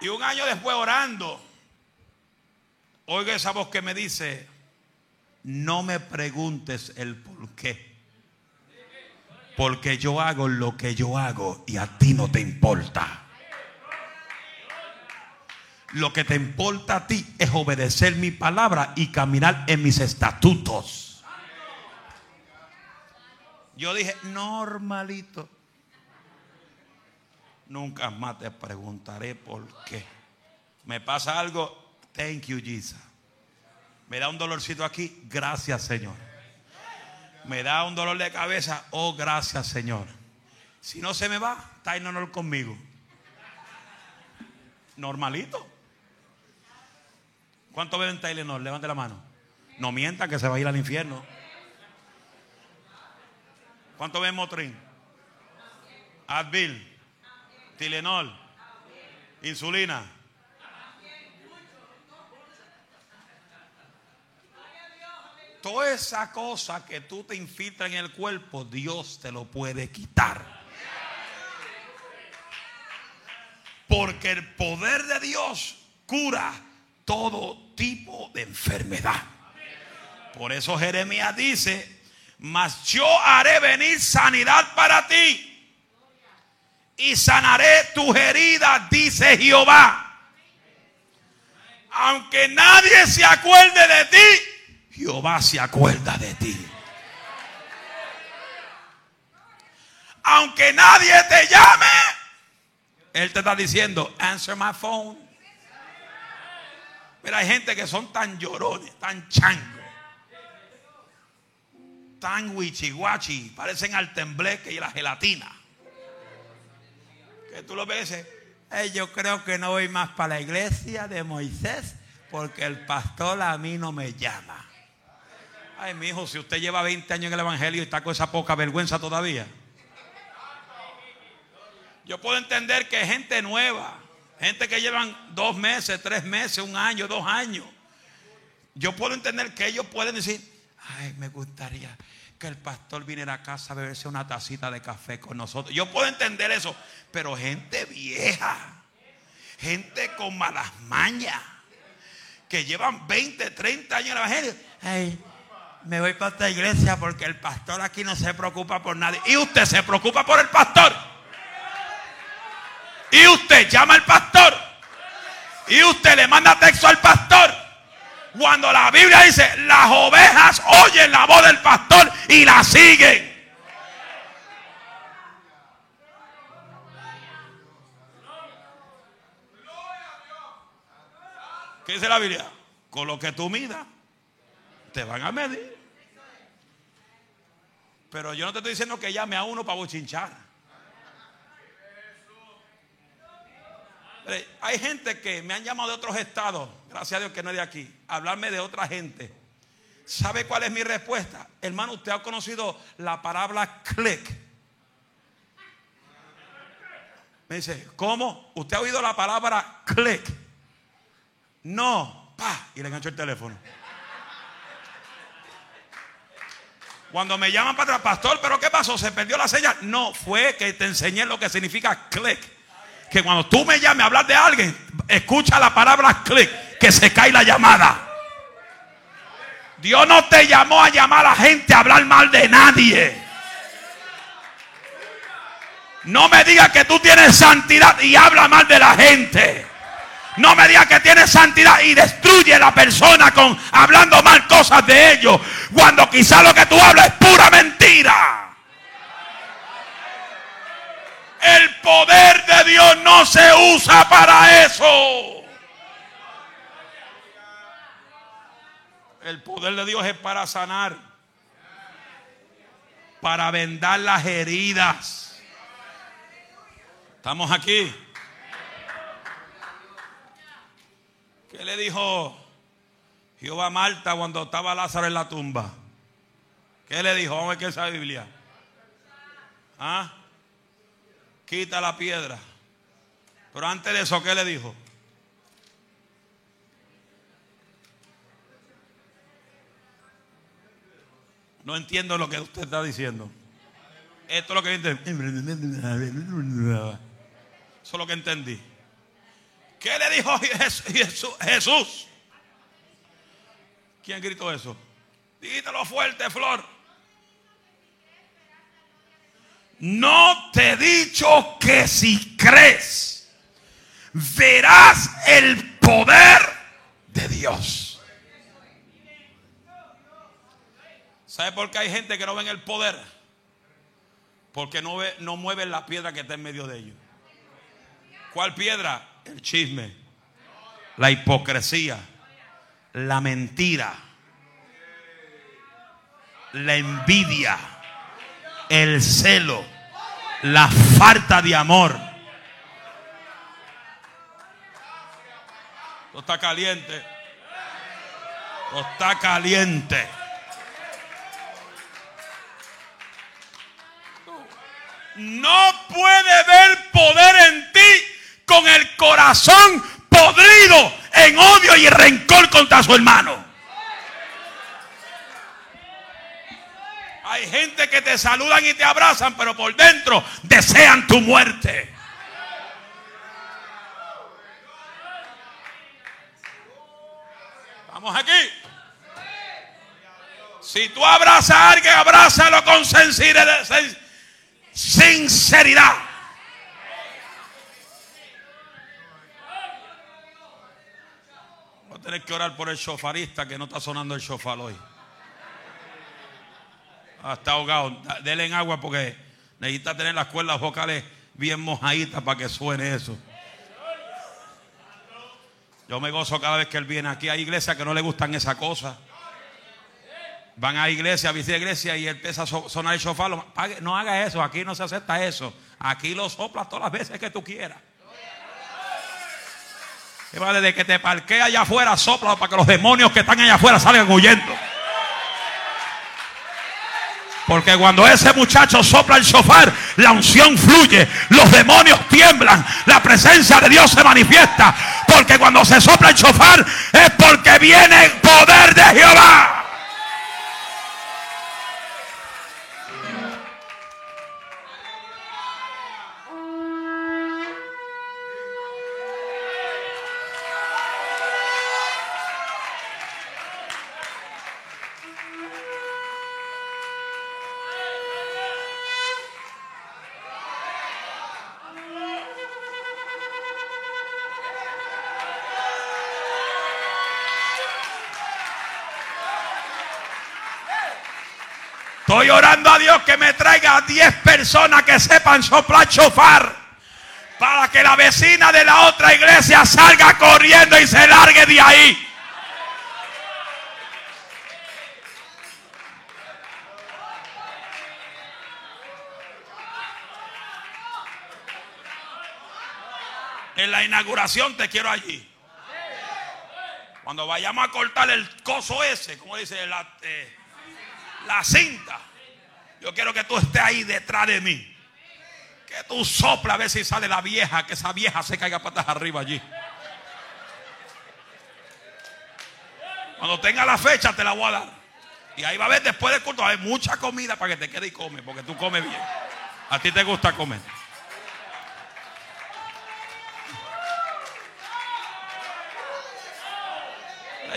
[SPEAKER 1] Y un año después orando, oiga esa voz que me dice, no me preguntes el por qué. Porque yo hago lo que yo hago y a ti no te importa. Lo que te importa a ti es obedecer mi palabra y caminar en mis estatutos. Yo dije, normalito. Nunca más te preguntaré por qué. Me pasa algo, thank you, Jesus. Me da un dolorcito aquí, gracias, Señor. Me da un dolor de cabeza, oh, gracias, Señor. Si no se me va, está en honor conmigo. Normalito. ¿Cuánto beben Tylenol? Levante la mano. No mientan que se va a ir al infierno. ¿Cuánto beben Motrin? Advil. Tilenol. Insulina. Toda esa cosa que tú te infiltras en el cuerpo, Dios te lo puede quitar. Porque el poder de Dios cura todo tipo de enfermedad. Por eso Jeremías dice, mas yo haré venir sanidad para ti y sanaré tus heridas, dice Jehová. Aunque nadie se acuerde de ti, Jehová se acuerda de ti. Aunque nadie te llame, Él te está diciendo, answer my phone. Mira, hay gente que son tan llorones, tan changos, tan wichihuachi, parecen al tembleque y la gelatina tú lo ves, yo creo que no voy más para la iglesia de Moisés porque el pastor a mí no me llama. Ay, mi hijo, si usted lleva 20 años en el evangelio y está con esa poca vergüenza todavía. Yo puedo entender que gente nueva, gente que llevan dos meses, tres meses, un año, dos años. Yo puedo entender que ellos pueden decir, ay, me gustaría que el pastor viniera a casa a beberse una tacita de café con nosotros. Yo puedo entender eso, pero gente vieja, gente con malas mañas, que llevan 20, 30 años en el evangelio. Ay, me voy para esta iglesia porque el pastor aquí no se preocupa por nadie. Y usted se preocupa por el pastor. Y usted llama al pastor. Y usted le manda texto al pastor. Cuando la Biblia dice, las ovejas oyen la voz del pastor y la siguen. ¿Qué dice la Biblia? Con lo que tú midas, te van a medir. Pero yo no te estoy diciendo que llame a uno para bochinchar. Hay gente que me han llamado de otros estados, gracias a Dios que no es de aquí, hablarme de otra gente. ¿Sabe cuál es mi respuesta? Hermano, usted ha conocido la palabra click. Me dice, ¿cómo? ¿Usted ha oído la palabra click? No, pa, y le engancho el teléfono. Cuando me llaman para atrás, pastor, ¿pero qué pasó? ¿Se perdió la señal? No, fue que te enseñé lo que significa click que cuando tú me llames a hablar de alguien, escucha la palabra clic, que se cae la llamada. Dios no te llamó a llamar a la gente a hablar mal de nadie. No me digas que tú tienes santidad y habla mal de la gente. No me digas que tienes santidad y destruye a la persona con hablando mal cosas de ellos. Cuando quizá lo que tú hablas es pura mentira. El poder de Dios no se usa para eso. El poder de Dios es para sanar, para vendar las heridas. ¿Estamos aquí? ¿Qué le dijo Jehová a Marta cuando estaba Lázaro en la tumba? ¿Qué le dijo? Vamos a ver qué es la Biblia. ¿Ah? Quita la piedra. Pero antes de eso, ¿qué le dijo? No entiendo lo que usted está diciendo. Esto es lo que entiendo. Eso es lo que entendí. ¿Qué le dijo Jesús? ¿Quién gritó eso? Dígitelo fuerte, Flor. No te he dicho que si crees, verás el poder de Dios. ¿Sabe por qué hay gente que no ven el poder? Porque no, ve, no mueven la piedra que está en medio de ellos. ¿Cuál piedra? El chisme, la hipocresía, la mentira, la envidia, el celo, la falta de amor. Esto está caliente. Está caliente. No puede ver poder en ti con el corazón podrido en odio y rencor contra su hermano. Hay gente que te saludan y te abrazan, pero por dentro desean tu muerte. Vamos aquí. Si tú abrazas a alguien, abrázalo con sinceridad. Tienes que orar por el chofarista que no está sonando el chofar hoy. Ah, está ahogado. Dele en agua porque necesita tener las cuerdas vocales bien mojaditas para que suene eso. Yo me gozo cada vez que él viene aquí. Hay iglesias que no le gustan esa cosa. Van a iglesia, a iglesia y él empieza a sonar el chofar. No haga eso, aquí no se acepta eso. Aquí lo soplas todas las veces que tú quieras. Que vale de que te parquea allá afuera, sopla para que los demonios que están allá afuera salgan huyendo. Porque cuando ese muchacho sopla el sofá, la unción fluye, los demonios tiemblan, la presencia de Dios se manifiesta. Porque cuando se sopla el sofá es porque viene el poder de Jehová. Estoy orando a Dios que me traiga 10 personas que sepan soplar chofar. Para que la vecina de la otra iglesia salga corriendo y se largue de ahí. En la inauguración te quiero allí. Cuando vayamos a cortar el coso ese, como dice la, eh, la cinta. Yo quiero que tú estés ahí detrás de mí. Que tú sopla a ver si sale la vieja, que esa vieja se caiga patas arriba allí. Cuando tenga la fecha te la voy a dar. Y ahí va a ver después del culto, va a haber mucha comida para que te quede y come, porque tú comes bien. A ti te gusta comer.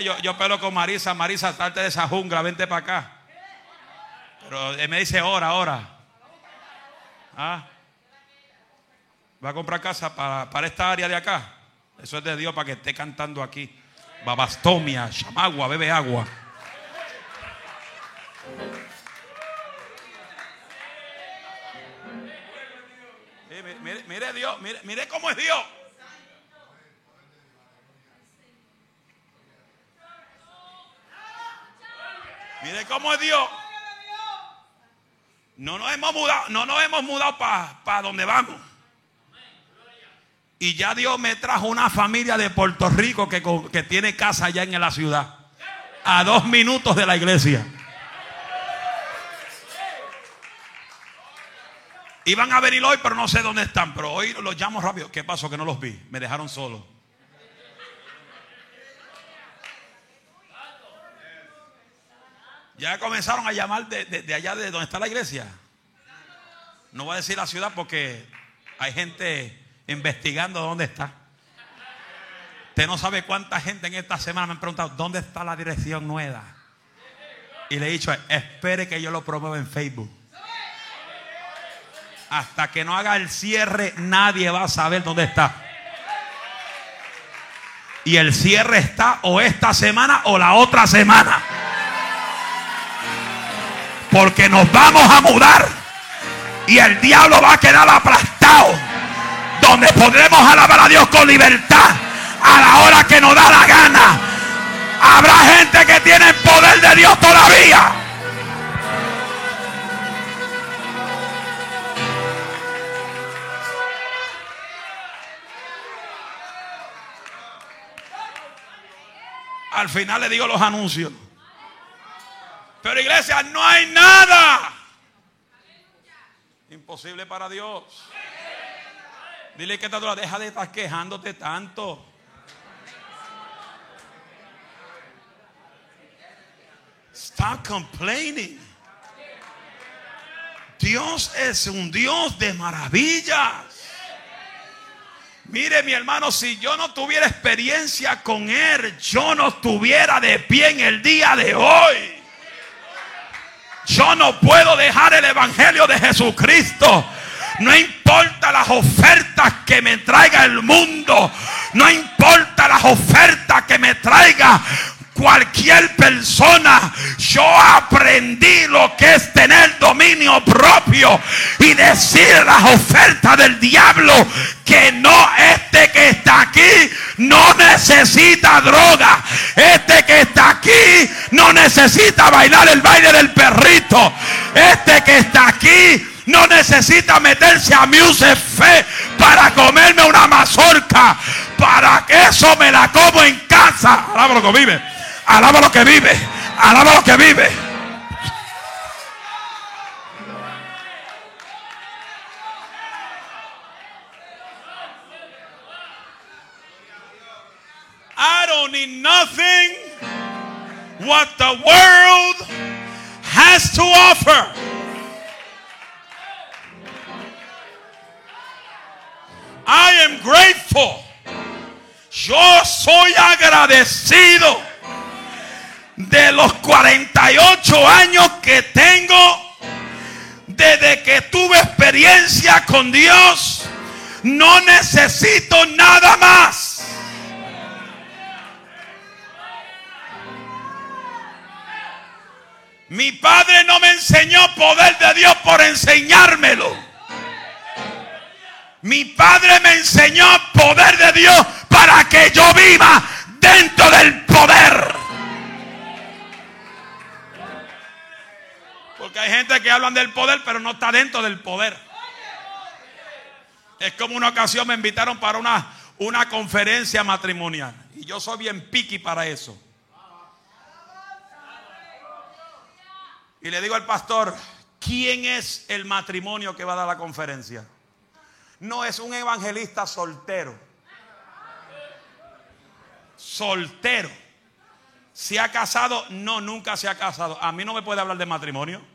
[SPEAKER 1] Yo, yo pelo con Marisa, Marisa, salte de esa jungla, vente para acá. Pero él me dice, ora, ora. ¿Ah? Va a comprar casa para, esta área de acá. Eso es de Dios para que esté cantando aquí. Babastomia, chamagua, bebe agua. Mire, mire, Dios, mire, mire cómo es Dios. Mire cómo es Dios. No nos hemos mudado, no nos hemos mudado para donde vamos. Y ya Dios me trajo una familia de Puerto Rico que, que tiene casa allá en la ciudad. A dos minutos de la iglesia. Iban a venir hoy, pero no sé dónde están. Pero hoy los llamo rápido. ¿Qué pasó? Que no los vi. Me dejaron solo. Ya comenzaron a llamar de, allá de donde está la iglesia. No voy a decir la ciudad porque hay gente investigando dónde está. Usted no sabe cuánta gente en esta semana me han preguntado dónde está la dirección nueva. Y le he dicho, espere que yo lo promueva en Facebook. Hasta que no haga el cierre, nadie va a saber dónde está. Y el cierre está o esta semana o la otra semana. Porque nos vamos a mudar. Y el diablo va a quedar aplastado. Donde podremos alabar a Dios con libertad. A la hora que nos da la gana. Habrá gente que tiene el poder de Dios todavía. Al final le digo los anuncios. Pero iglesia, no hay nada. Imposible para Dios. Dile que te deja de estar quejándote tanto. Stop complaining. Dios es un Dios de maravillas. Mire mi hermano, si yo no tuviera experiencia con Él, yo no estuviera de pie en el día de hoy. Yo no puedo dejar el Evangelio de Jesucristo. No importa las ofertas que me traiga el mundo. No importa las ofertas que me traiga cualquier persona. Yo aprendí lo que es tener dominio propio y decir las ofertas del diablo que no, este que está aquí no necesita droga. Este que está aquí no necesita bailar el baile del perrito. Este que está aquí no necesita meterse a Muse Fe para comerme una mazorca. Para que eso me la como en casa. Alaba lo que vive. Alaba lo que vive. Alaba lo que vive. I don't need nothing what the world has to offer. I am grateful. Yo soy agradecido de los 48 años que tengo, desde que tuve experiencia con Dios, no necesito nada más. Mi padre no me enseñó poder de Dios por enseñármelo. Mi padre me enseñó poder de Dios para que yo viva dentro del poder. Porque hay gente que hablan del poder, pero no está dentro del poder. Es como una ocasión me invitaron para una, una conferencia matrimonial. Y yo soy bien piqui para eso. Y le digo al pastor, ¿quién es el matrimonio que va a dar la conferencia? No es un evangelista soltero. Soltero. ¿Se ha casado? No, nunca se ha casado. A mí no me puede hablar de matrimonio.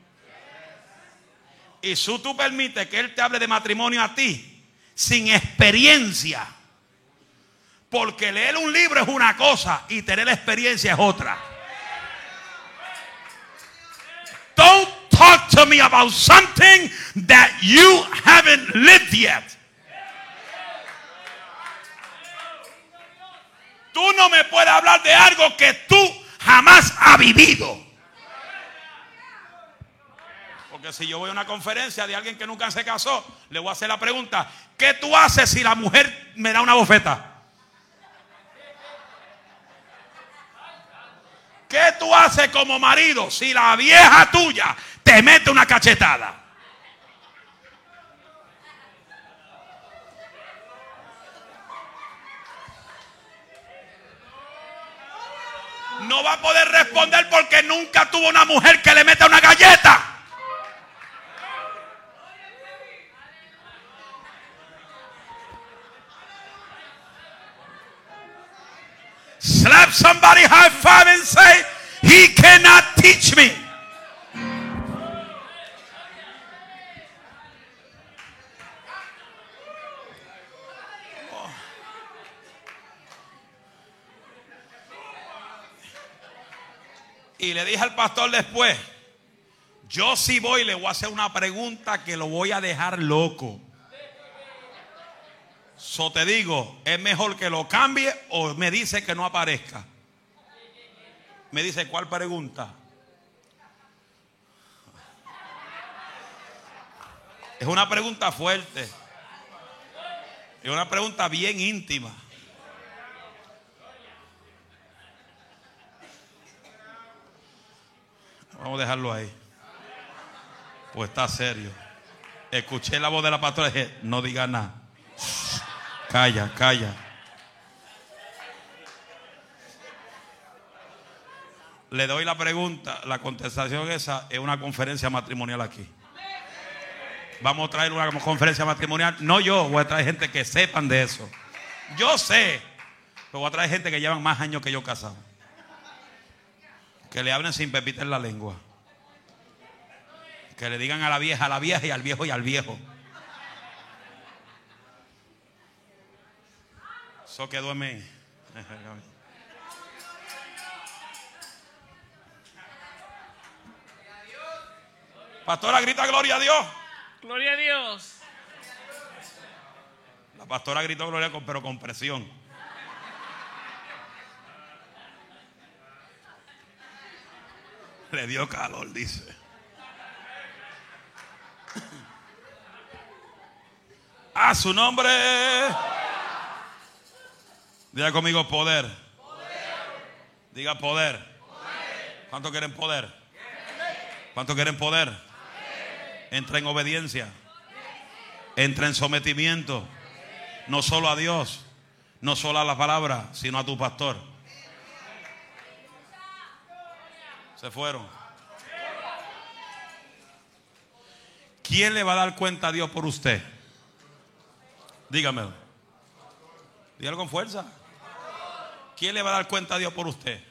[SPEAKER 1] Y si tú permites que Él te hable de matrimonio a ti, sin experiencia. Porque leer un libro es una cosa y tener la experiencia es otra. Don't talk to me about something that you haven't lived yet. Tú no me puedes hablar de algo que tú jamás has vivido. Si yo voy a una conferencia de alguien que nunca se casó, le voy a hacer la pregunta, ¿qué tú haces si la mujer me da una bofeta? ¿Qué tú haces como marido si la vieja tuya te mete una cachetada? No va a poder responder porque nunca tuvo una mujer que le meta una galleta. Slap somebody high five and say, He cannot teach me. Y le dije al pastor después, yo si voy le voy a hacer una pregunta que lo voy a dejar loco. So te digo, es mejor que lo cambie o me dice que no aparezca. Me dice, ¿cuál pregunta? Es una pregunta fuerte. Es una pregunta bien íntima. Vamos a dejarlo ahí. Pues está serio. Escuché la voz de la pastora y dije, no diga nada. Calla, calla. Le doy la pregunta, la contestación esa es una conferencia matrimonial aquí. Vamos a traer una conferencia matrimonial. No yo, voy a traer gente que sepan de eso. Yo sé, pero voy a traer gente que llevan más años que yo casado. Que le hablen sin pepita en la lengua. Que le digan a la vieja, a la vieja y al viejo y al viejo. Eso que duerme. Pastora grita gloria a Dios.
[SPEAKER 2] Gloria a Dios.
[SPEAKER 1] La pastora gritó gloria pero con presión. Le dio calor, dice. A su nombre. Diga conmigo poder. Diga poder. ¿Cuánto quieren poder? ¿Cuánto quieren poder? Entra en obediencia. Entra en sometimiento. No solo a Dios. No solo a la palabra, sino a tu pastor. Se fueron. ¿Quién le va a dar cuenta a Dios por usted? Dígamelo. Dígalo con fuerza. ¿Quién le va a dar cuenta a Dios por usted?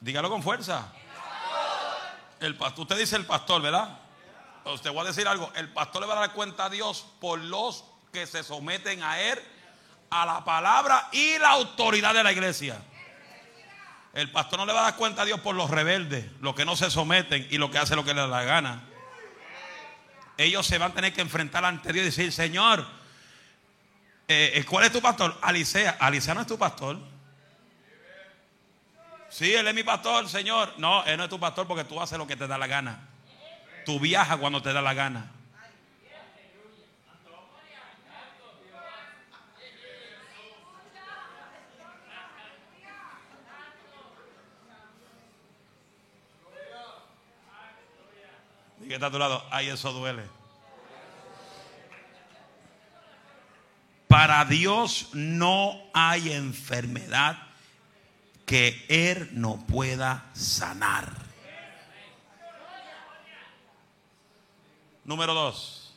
[SPEAKER 1] Dígalo con fuerza. El pastor, usted dice el pastor, ¿verdad? Usted va a decir algo. El pastor le va a dar cuenta a Dios por los que se someten a él, a la palabra y la autoridad de la iglesia. El pastor no le va a dar cuenta a Dios por los rebeldes, los que no se someten y los que hacen lo que les da la gana. Ellos se van a tener que enfrentar ante Dios y decir, Señor, eh, ¿cuál es tu pastor? Alicea. Alicea no es tu pastor. Sí, él es mi pastor, Señor. No, él no es tu pastor porque tú haces lo que te da la gana. Tú viajas cuando te da la gana. Y está a tu lado, ay, eso duele. Para Dios no hay enfermedad que Él no pueda sanar. Número dos,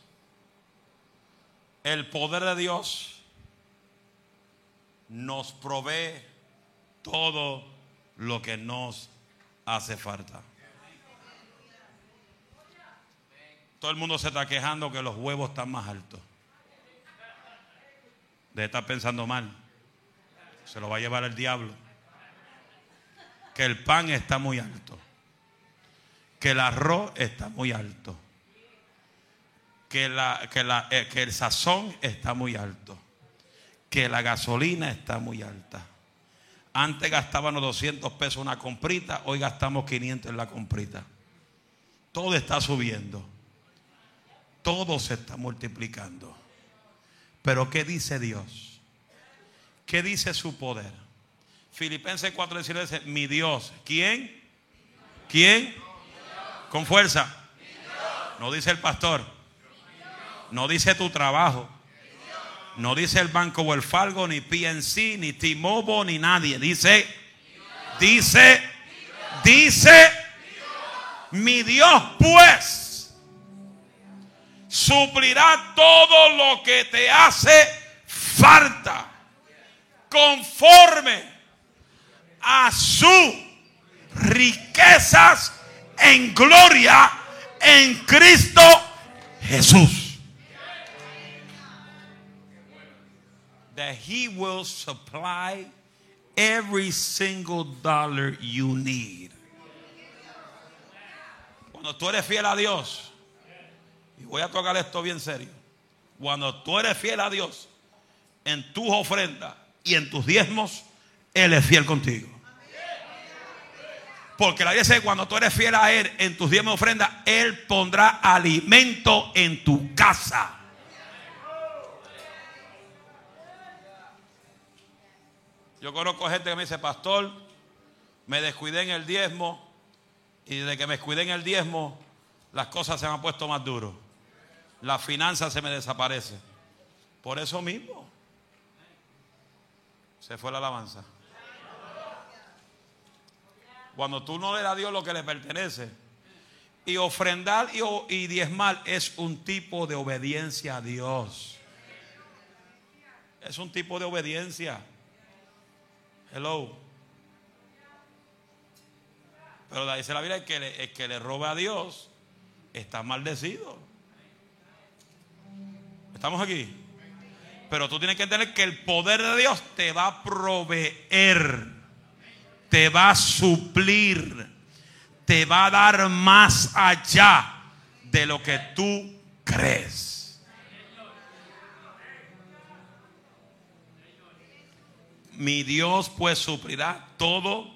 [SPEAKER 1] el poder de Dios nos provee todo lo que nos hace falta. Todo el mundo se está quejando que los huevos están más altos. De estar pensando mal. Se lo va a llevar el diablo. Que el pan está muy alto. Que el arroz está muy alto. Que, la, que, la, eh, que el sazón está muy alto. Que la gasolina está muy alta. Antes gastábamos 200 pesos una comprita, hoy gastamos 500 en la comprita. Todo está subiendo. Todo se está multiplicando. Pero ¿qué dice Dios? ¿Qué dice su poder? Filipenses 4:19 dice, mi Dios. ¿Quién? ¿Quién? Con fuerza. No dice el pastor. No dice tu trabajo. No dice el banco o el Falgo, ni PNC, ni T-Mobile, ni nadie. Dice, dice, dice, mi Dios pues suplirá todo lo que te hace falta conforme a sus riquezas en gloria en Cristo Jesús. That he will supply every single dollar you need. Cuando tú eres fiel a Dios, y voy a tocar esto bien serio, cuando tú eres fiel a Dios en tus ofrendas y en tus diezmos, Él es fiel contigo. Porque la Biblia dice cuando tú eres fiel a Él en tus diezmos y ofrendas, Él pondrá alimento en tu casa. Yo conozco gente que me dice, pastor, me descuidé en el diezmo y desde que me descuidé en el diezmo, las cosas se me han puesto más duros. La finanza se me desaparece. Por eso mismo. Se fue la alabanza. Cuando tú no le das a Dios lo que le pertenece. Y ofrendar y, diezmar es un tipo de obediencia a Dios. Es un tipo de obediencia. Hello. Pero dice la Biblia que el que le roba a Dios está maldecido. ¿Estamos aquí? Pero tú tienes que entender que el poder de Dios te va a proveer, te va a suplir, te va a dar más allá de lo que tú crees. mi Dios pues suplirá todo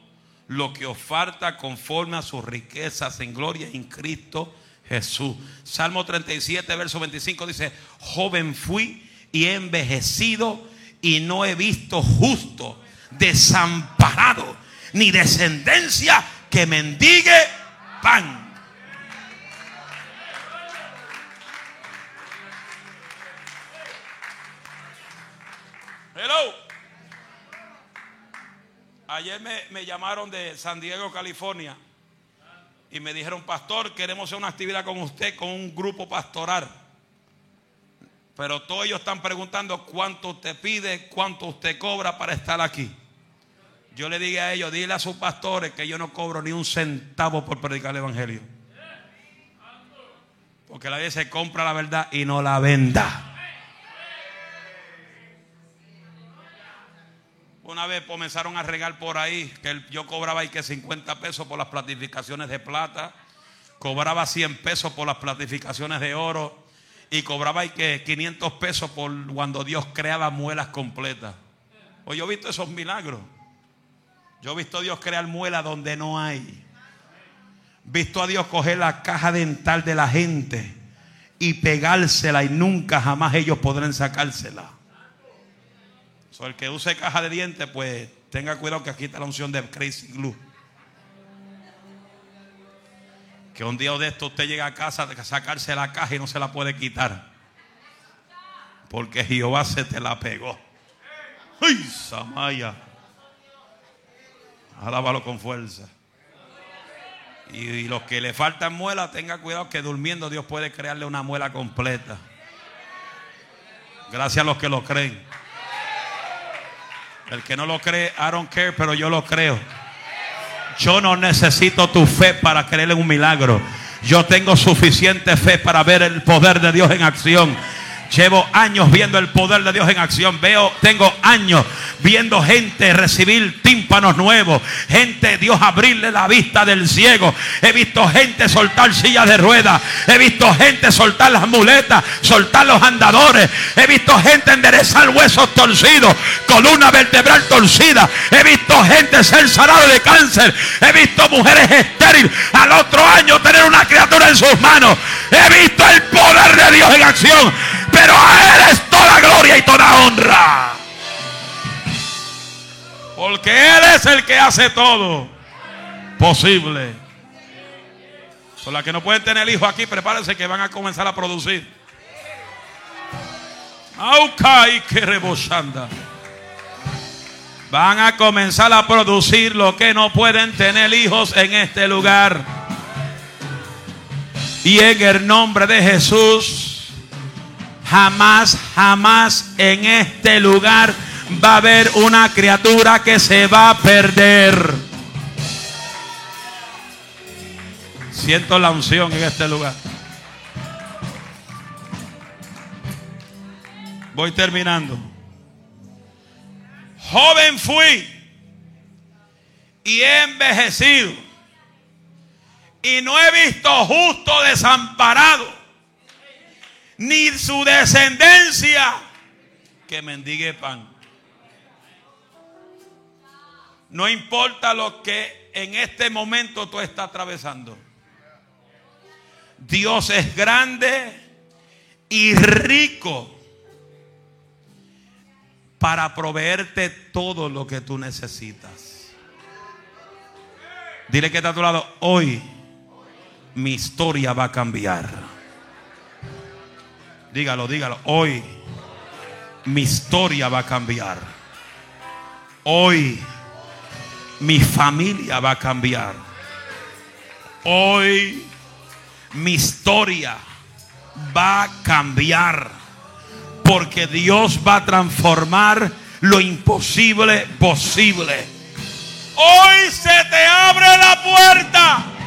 [SPEAKER 1] lo que os falta conforme a sus riquezas en gloria en Cristo Jesús. Salmo 37, verso 25 dice, joven fui y he envejecido y no he visto justo, desamparado, ni descendencia que mendigue pan. Hello. Ayer me, llamaron de San Diego, California. Y me dijeron, pastor, queremos hacer una actividad con usted, con un grupo pastoral. Pero todos ellos están preguntando cuánto usted pide, cuánto usted cobra para estar aquí. Yo le dije a ellos, dile a sus pastores que yo no cobro ni un centavo por predicar el Evangelio. Porque la vida se compra la verdad y no la venda. Una vez comenzaron a regar por ahí que yo cobraba ahí que 50 pesos por las platificaciones de plata, cobraba 100 pesos por las platificaciones de oro y cobraba ahí que 500 pesos por cuando Dios creaba muelas completas. Pues yo he visto esos milagros. Yo he visto a Dios crear muelas donde no hay. Visto a Dios coger la caja dental de la gente y pegársela y nunca jamás ellos podrán sacársela el que use caja de dientes, pues tenga cuidado que aquí está la unción de Crazy Glue. Que un día de esto usted llega a casa a sacarse la caja y no se la puede quitar. Porque Jehová se te la pegó. ¡Ay, Samaya! Alábalo con fuerza. Y, y los que le faltan muelas, tenga cuidado que durmiendo Dios puede crearle una muela completa. Gracias a los que lo creen. El que no lo cree, I don't care, pero yo lo creo. Yo no necesito tu fe para creer en un milagro. Yo tengo suficiente fe para ver el poder de Dios en acción. Llevo años viendo el poder de Dios en acción. Veo, tengo años viendo gente recibir tímpanos nuevos. Gente, Dios abrirle la vista del ciego. He visto gente soltar sillas de ruedas. He visto gente soltar las muletas, soltar los andadores. He visto gente enderezar huesos torcidos, columna vertebral torcida. He visto gente ser sanada de cáncer. He visto mujeres estériles al otro año tener una criatura en sus manos. He visto el poder de Dios en acción pero a Él es toda gloria y toda honra. Porque Él es el que hace todo posible. Son las que no pueden tener hijos aquí, prepárense que van a comenzar a producir. Aukai que rebosanda. Van a comenzar a producir lo que no pueden tener hijos en este lugar. Y en el nombre de Jesús jamás, jamás en este lugar va a haber una criatura que se va a perder. Siento la unción en este lugar. Voy terminando. Joven fui y he envejecido. Y no he visto justo desamparado, ni su descendencia que mendigue pan. No importa lo que en este momento tú estás atravesando. Dios es grande y rico para proveerte todo lo que tú necesitas. Dile que está a tu lado, hoy mi historia va a cambiar. Dígalo, dígalo, hoy mi historia va a cambiar. Hoy mi familia va a cambiar. Hoy mi historia va a cambiar. Porque Dios va a transformar lo imposible posible. Hoy se te abre la puerta.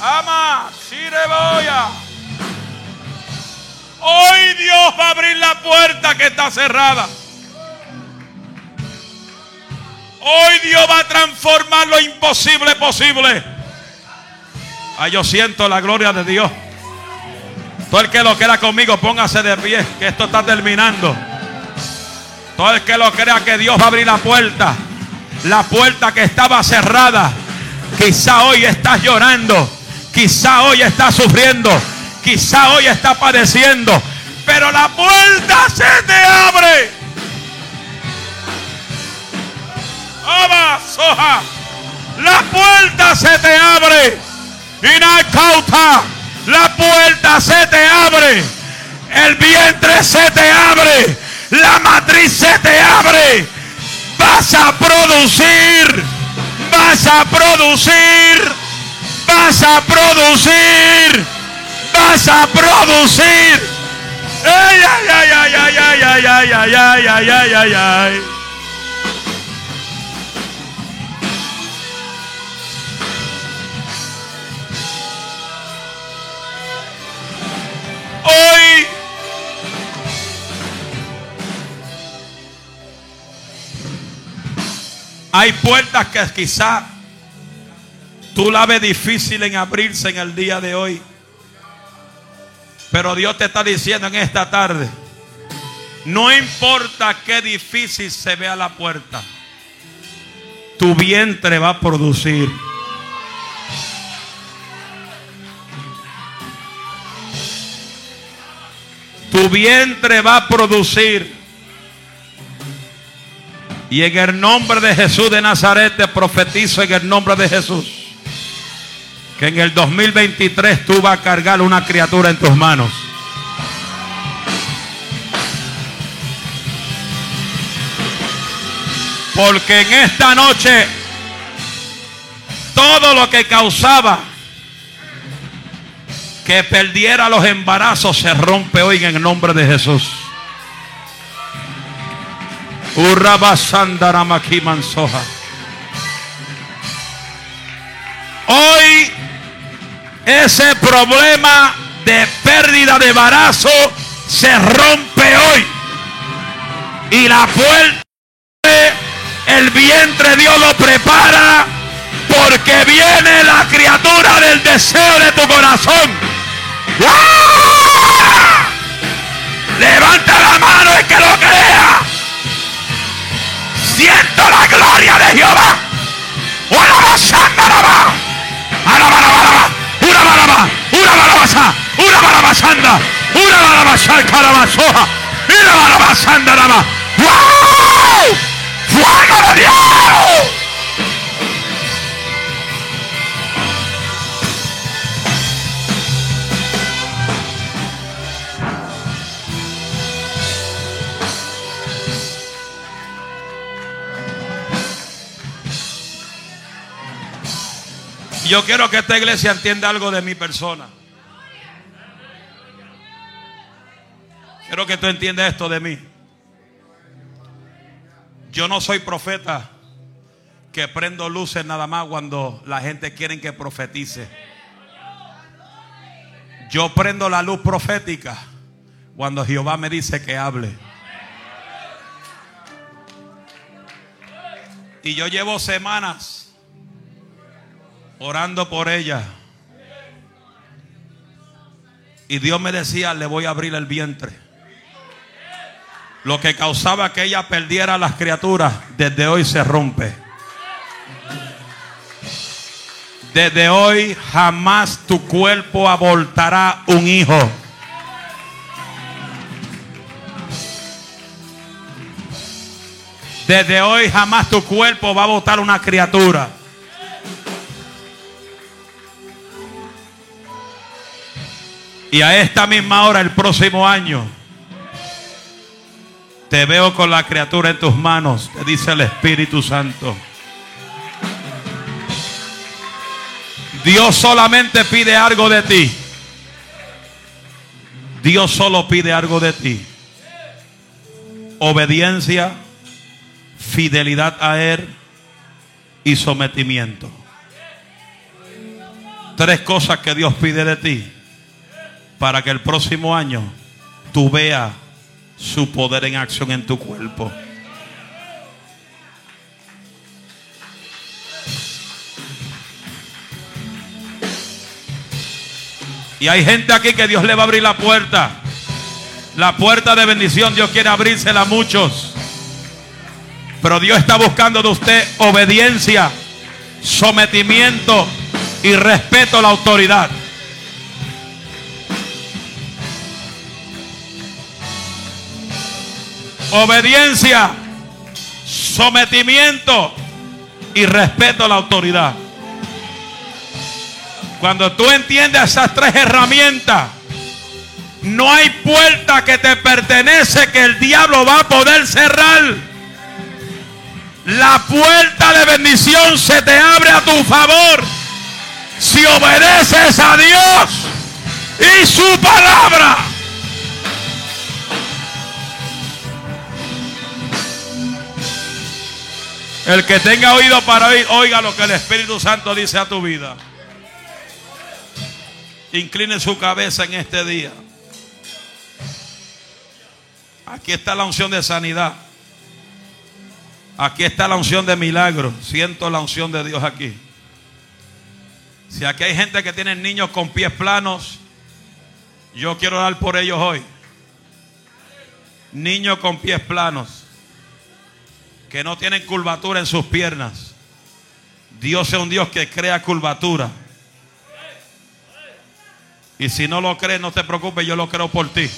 [SPEAKER 1] Ama, Shireboya. Hoy Dios va a abrir la puerta que está cerrada. Hoy Dios va a transformar lo imposible posible. Ay, yo siento la gloria de Dios. Todo el que lo quiera conmigo, póngase de pie, que esto está terminando. Todo el que lo crea que Dios va a abrir la puerta, la puerta que estaba cerrada, quizá hoy estás llorando, quizá hoy estás sufriendo, quizá hoy estás padeciendo, pero la puerta se te abre. soja. La puerta se te abre. cauta. La puerta se te abre. El vientre se te abre. La matriz se te abre. Vas a producir. Vas a producir. Vas a producir. Vas a producir. Ay, ay, ay, ay, ay, ay, ay, ay, ay, ay, ay, ay, ay. hoy. Hay puertas que quizá tú la ves difícil en abrirse en el día de hoy. Pero Dios te está diciendo en esta tarde, no importa qué difícil se vea la puerta, tu vientre va a producir. tu vientre va a producir. Y en el nombre de Jesús de Nazaret te profetizo en el nombre de Jesús. Que en el 2023 tú vas a cargar una criatura en tus manos. Porque en esta noche todo lo que causaba que perdiera los embarazos se rompe hoy en el nombre de Jesús. Hoy ese problema de pérdida de embarazo se rompe hoy. Y la puerta, el vientre Dios lo prepara porque viene la criatura del deseo de tu corazón. Levanta la mano el que lo crea. Siento la gloria de Jehová. Una barabasanda. Una Urabaraba, Urabarabasa, Urabarabasanda, Urabarabasa, Karabasoha, Urabarabasanda, Wow! Fuego de Dios! Yo quiero que esta iglesia entienda algo de mi persona. Quiero que tú entiendas esto de mí. Yo no soy profeta que prendo luces nada más cuando la gente quiere que profetice. Yo prendo la luz profética cuando Jehová me dice que hable. Y yo llevo semanas orando por ella. Y Dios me decía, le voy a abrir el vientre. Lo que causaba que ella perdiera las criaturas, desde hoy se rompe. Desde hoy jamás tu cuerpo abortará un hijo. Desde hoy jamás tu cuerpo va a botar una criatura. Y a esta misma hora, el próximo año, te veo con la criatura en tus manos, te dice el Espíritu Santo. Dios solamente pide algo de ti. Dios solo pide algo de ti. Obediencia, fidelidad a Él y sometimiento. Tres cosas que Dios pide de ti para que el próximo año tú veas su poder en acción en tu cuerpo. Y hay gente aquí que Dios le va a abrir la puerta. La puerta de bendición Dios quiere abrírsela a muchos. Pero Dios está buscando de usted obediencia, sometimiento y respeto a la autoridad. Obediencia, sometimiento y respeto a la autoridad. Cuando tú entiendes esas tres herramientas, no hay puerta que te pertenece que el diablo va a poder cerrar. La puerta de bendición se te abre a tu favor si obedeces a Dios y su palabra. El que tenga oído para oír, oiga lo que el Espíritu Santo dice a tu vida. Incline su cabeza en este día. Aquí está la unción de sanidad. Aquí está la unción de milagro. Siento la unción de Dios aquí. Si aquí hay gente que tiene niños con pies planos, yo quiero orar por ellos hoy. Niños con pies planos, que no tienen curvatura en sus piernas. Dios es un Dios que crea curvatura. Y si no lo crees, no te preocupes, yo lo creo por ti.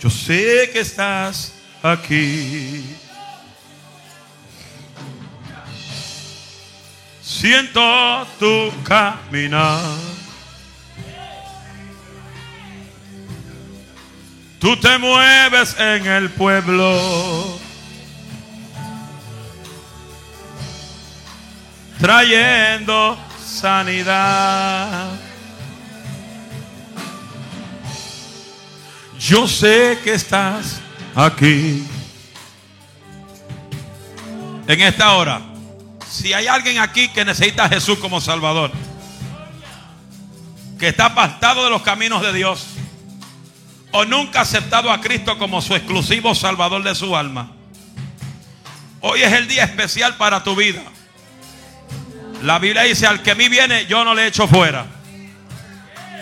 [SPEAKER 1] Yo sé que estás aquí. Siento tu caminar. Tú te mueves en el pueblo. Trayendo sanidad. Yo sé que estás aquí. En esta hora, si hay alguien aquí que necesita a Jesús como Salvador, que está apartado de los caminos de Dios, o nunca ha aceptado a Cristo como su exclusivo Salvador de su alma, hoy es el día especial para tu vida. La Biblia dice, al que a mí viene, yo no le echo fuera.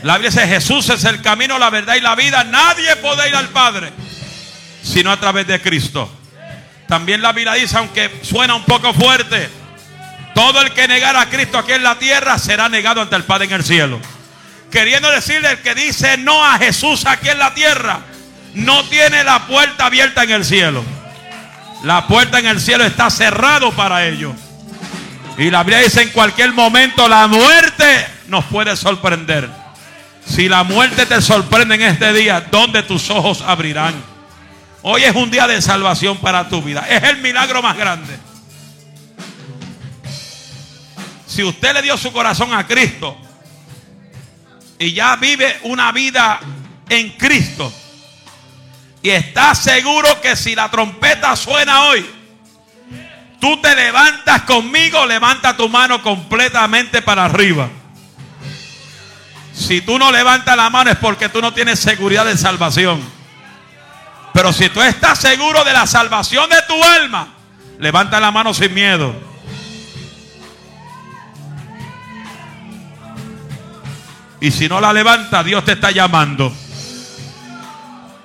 [SPEAKER 1] La Biblia dice, Jesús es el camino, la verdad y la vida. Nadie puede ir al Padre sino a través de Cristo. También la Biblia dice, aunque suena un poco fuerte, todo el que negara a Cristo aquí en la tierra será negado ante el Padre en el cielo. Queriendo decirle, el que dice no a Jesús aquí en la tierra, no tiene la puerta abierta en el cielo. La puerta en el cielo está cerrado para ellos. Y la Biblia dice, en cualquier momento la muerte nos puede sorprender. Si la muerte te sorprende en este día, ¿dónde tus ojos abrirán? Hoy es un día de salvación para tu vida. Es el milagro más grande. Si usted le dio su corazón a Cristo y ya vive una vida en Cristo y está seguro que si la trompeta suena hoy, tú te levantas conmigo, levanta tu mano completamente para arriba. Si tú no levantas la mano es porque tú no tienes seguridad de salvación. Pero si tú estás seguro de la salvación de tu alma, levanta la mano sin miedo. Y si no la levanta, Dios te está llamando.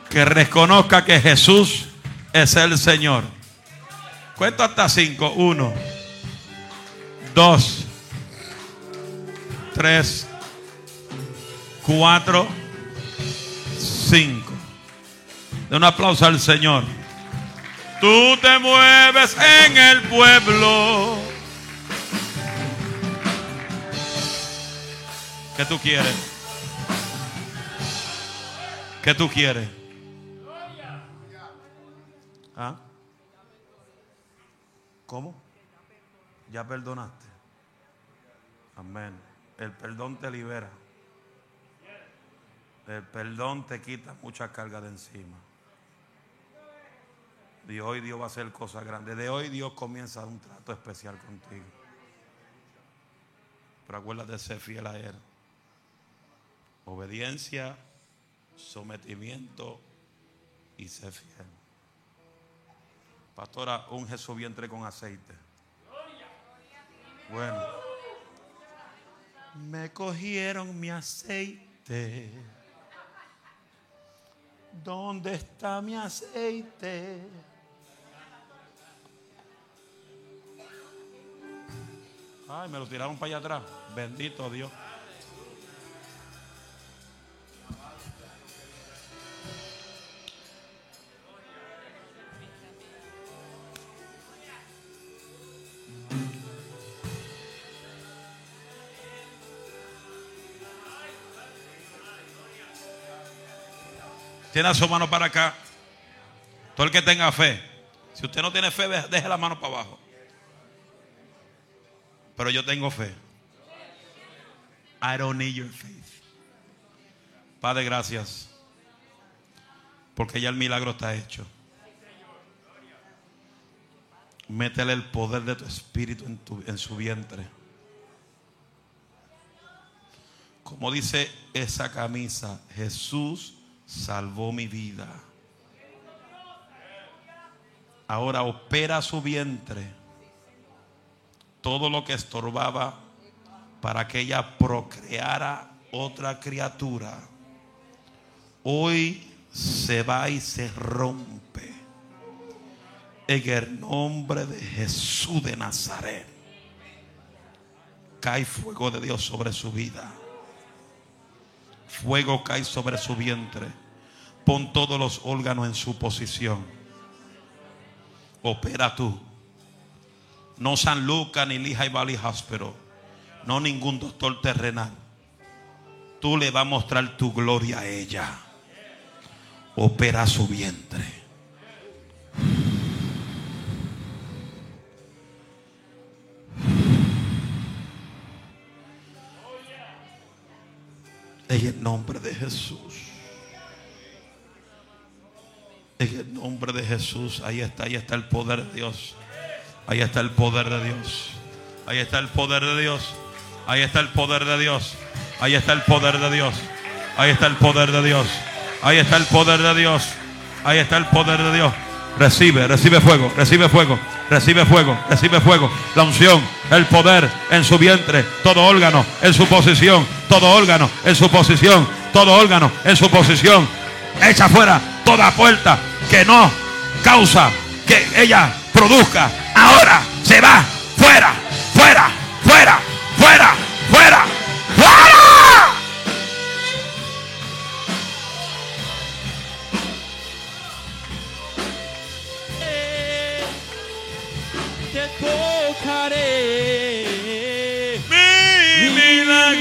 [SPEAKER 1] Que reconozca que Jesús es el Señor. Cuento hasta cinco. Uno, dos, tres, cuatro, cinco. De un aplauso al Señor. Tú te mueves en el pueblo. ¿Qué tú quieres? ¿Qué tú quieres? ¿Ah? ¿Cómo? ¿Ya perdonaste? Amén. El perdón te libera. El perdón te quita mucha carga de encima. De hoy Dios va a hacer cosas grandes. De hoy Dios comienza un trato especial contigo. Pero acuérdate de ser fiel a Él. Obediencia, sometimiento y ser fiel. Pastora, unge su vientre con aceite. Bueno. Me cogieron mi aceite. ¿Dónde está mi aceite? Ay, me lo tiraron para allá atrás. Bendito Dios. Tiene su mano para acá. Todo el que tenga fe. Si usted no tiene fe, deje la mano para abajo. Pero yo tengo fe. I don't need your faith. Padre, gracias. Porque ya el milagro está hecho. Métele el poder de tu espíritu en, en su vientre. Como dice esa camisa, Jesús salvó mi vida. Ahora opera su vientre todo lo que estorbaba para que ella procreara otra criatura. Hoy se va y se rompe en el nombre de Jesús de Nazaret. Cae fuego de Dios sobre su vida. Fuego cae sobre su vientre. Pon todos los órganos en su posición. Opera tú. No San Lucas ni Lehigh Valley Hospital. No ningún doctor terrenal. Tú le vas a mostrar tu gloria a ella. Opera su vientre. En el nombre de Jesús. En el nombre de Jesús. Ahí está, ahí está el poder de Dios. Ahí está el poder de Dios. Ahí está el poder de Dios. Ahí está el poder de Dios. Ahí está el poder de Dios. Ahí está el poder de Dios. Ahí está el poder de Dios. Ahí está el poder de Dios. Recibe, recibe fuego, recibe fuego, recibe fuego, recibe fuego. La unción, el poder en su vientre, todo órgano en su posición, todo órgano en su posición, todo órgano en su posición. Echa fuera toda puerta que no causa que ella produzca. Ahora se va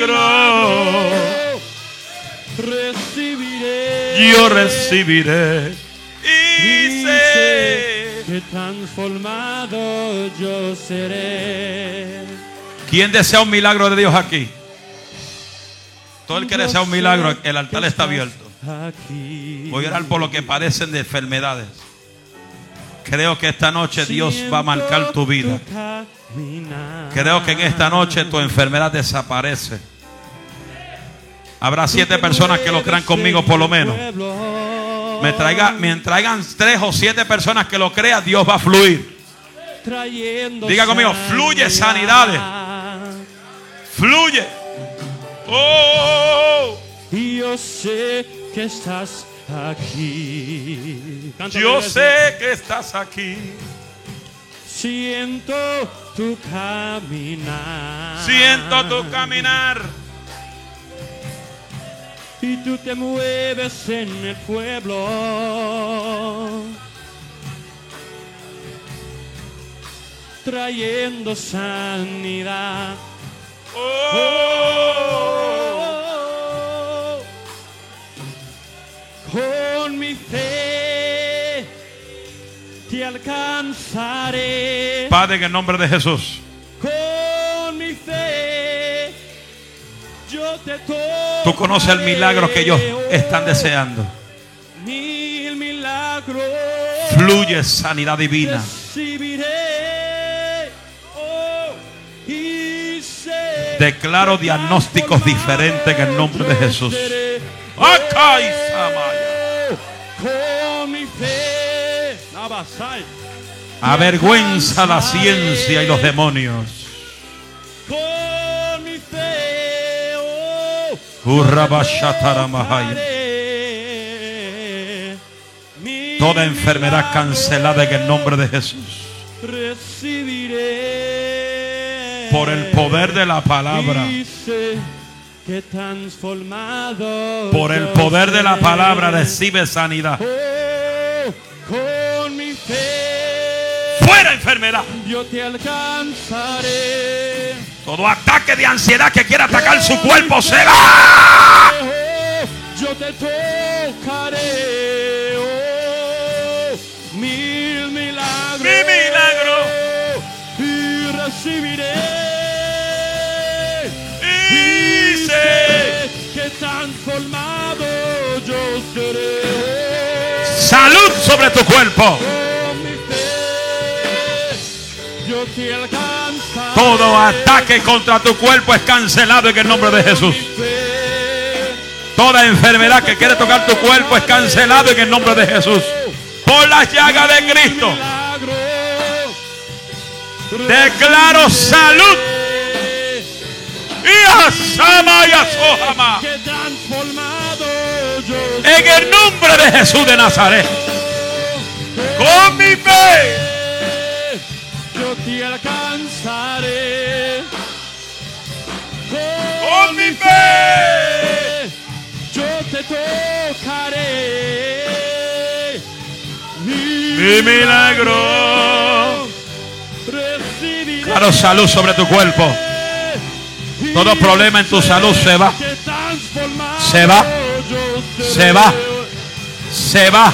[SPEAKER 1] milagro
[SPEAKER 2] Recibiré.
[SPEAKER 1] yo recibiré y
[SPEAKER 2] que transformado yo seré.
[SPEAKER 1] ¿Quién desea un milagro de Dios aquí? Todo el que desea un milagro,
[SPEAKER 2] sé
[SPEAKER 1] el altar está abierto. Voy a orar por lo que padecen de enfermedades. Creo que esta noche Dios va a marcar tu vida. Creo que en esta noche tu enfermedad desaparece. Habrá siete personas que lo crean conmigo por lo menos. Me, traiga, me traigan tres o siete personas que lo crean, Dios va a fluir. Diga conmigo, fluye sanidades. Fluye. Oh,
[SPEAKER 2] yo sé que estás aquí.
[SPEAKER 1] Yo sé que estás aquí.
[SPEAKER 2] Siento tu caminar.
[SPEAKER 1] Siento tu caminar.
[SPEAKER 2] Y tú te mueves en el pueblo. Trayendo sanidad.
[SPEAKER 1] Oh,
[SPEAKER 2] Con mi fe te alcanzaré.
[SPEAKER 1] Padre, en el nombre de Jesús. Tú conoces el milagro que ellos están deseando. Fluye sanidad divina.
[SPEAKER 2] Oh,
[SPEAKER 1] Declaro diagnósticos diferentes en el nombre de Jesús. Avergüenza la ciencia y los demonios. Toda enfermedad cancelada en el nombre de Jesús.
[SPEAKER 2] recibiré
[SPEAKER 1] Por el poder de la palabra. Por el poder de la palabra recibe sanidad. Fuera enfermedad.
[SPEAKER 2] yo te alcanzaré
[SPEAKER 1] Todo ataque de ansiedad que quiera atacar su cuerpo se va.
[SPEAKER 2] Yo te tocaré oh, mil milagros
[SPEAKER 1] Mi milagro.
[SPEAKER 2] y recibiré
[SPEAKER 1] Y sé.
[SPEAKER 2] que transformado yo seré.
[SPEAKER 1] Salud sobre tu cuerpo.
[SPEAKER 2] Con mi fe, yo te alcanzaré.
[SPEAKER 1] Todo ataque contra tu cuerpo es cancelado en el nombre de Jesús. Toda enfermedad que quiere tocar tu cuerpo es cancelado en el nombre de Jesús. Por las llagas de Cristo. Declaro salud. Y asama y asojama. En el nombre de Jesús de Nazaret. Con mi fe.
[SPEAKER 2] Te alcanzaré.
[SPEAKER 1] Con mi fe.
[SPEAKER 2] yo te tocaré.
[SPEAKER 1] Mi milagro.
[SPEAKER 2] Recibiré.
[SPEAKER 1] Claro, salud sobre tu cuerpo. Todo problema en tu salud se va. Se va. Se va. Se va.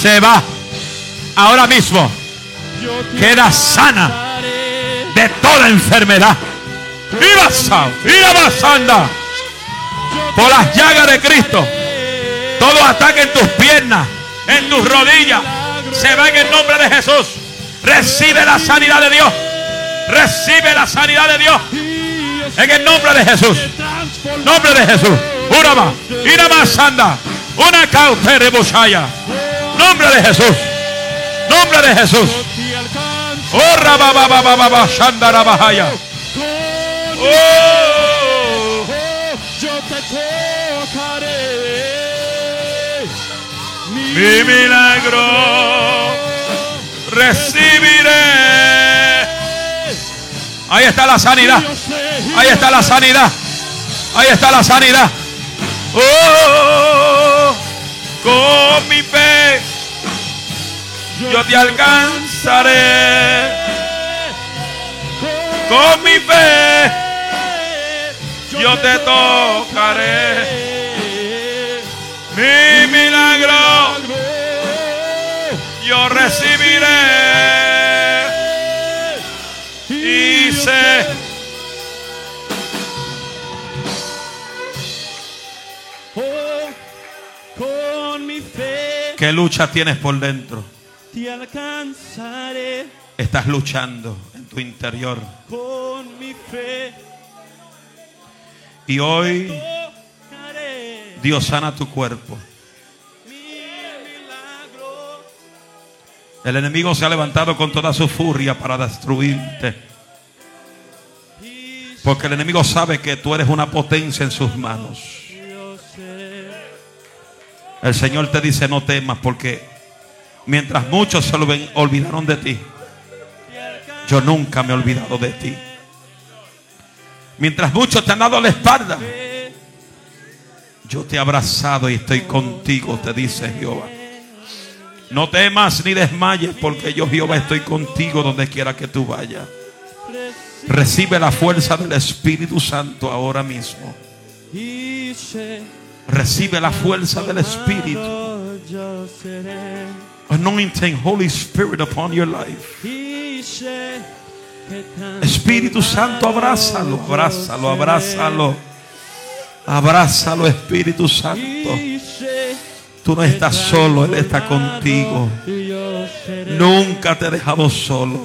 [SPEAKER 1] Se va. Ahora mismo queda sana de toda enfermedad. Y basanda. Por las llagas de Cristo. Todo ataque en tus piernas, en tus rodillas, se va en el nombre de Jesús. Recibe la sanidad de Dios. Recibe la sanidad de Dios. En el nombre de Jesús. Nombre de Jesús. Una más. Una más sanda. Una cautere bushaya. Nombre de Jesús. Nombre de Jesús. Oh, bahaya. Oh.
[SPEAKER 2] Yo te.
[SPEAKER 1] Mi milagro recibiré. Ahí está la sanidad. Ahí está la sanidad. Ahí está la sanidad. Oh, con mi fe yo te alcanzaré. Con mi fe yo te tocaré. Mi milagro Yo recibiré y sé
[SPEAKER 2] Oh, con mi fe
[SPEAKER 1] qué lucha tienes por dentro.
[SPEAKER 2] Te alcanzaré.
[SPEAKER 1] Estás luchando en tu interior.
[SPEAKER 2] Con mi fe
[SPEAKER 1] Y hoy Dios sana tu cuerpo. El enemigo se ha levantado con toda su furia para destruirte. Porque el enemigo sabe que tú eres una potencia en sus manos. El Señor te dice no temas porque mientras muchos se olvi- olvidaron de ti, yo nunca me he olvidado de ti. Mientras muchos te han dado la espalda, yo te he abrazado y estoy contigo, te dice Jehová. No temas ni desmayes porque yo Jehová estoy contigo donde quiera que tú vayas. Recibe la fuerza del Espíritu Santo ahora mismo. Recibe la fuerza del Espíritu. Anointing Holy Spirit upon your life. Espíritu Santo, abrázalo, abrázalo, abrázalo. Abrázalo, Espíritu Santo. Tú no estás solo, Él está contigo. Nunca te he dejado solo.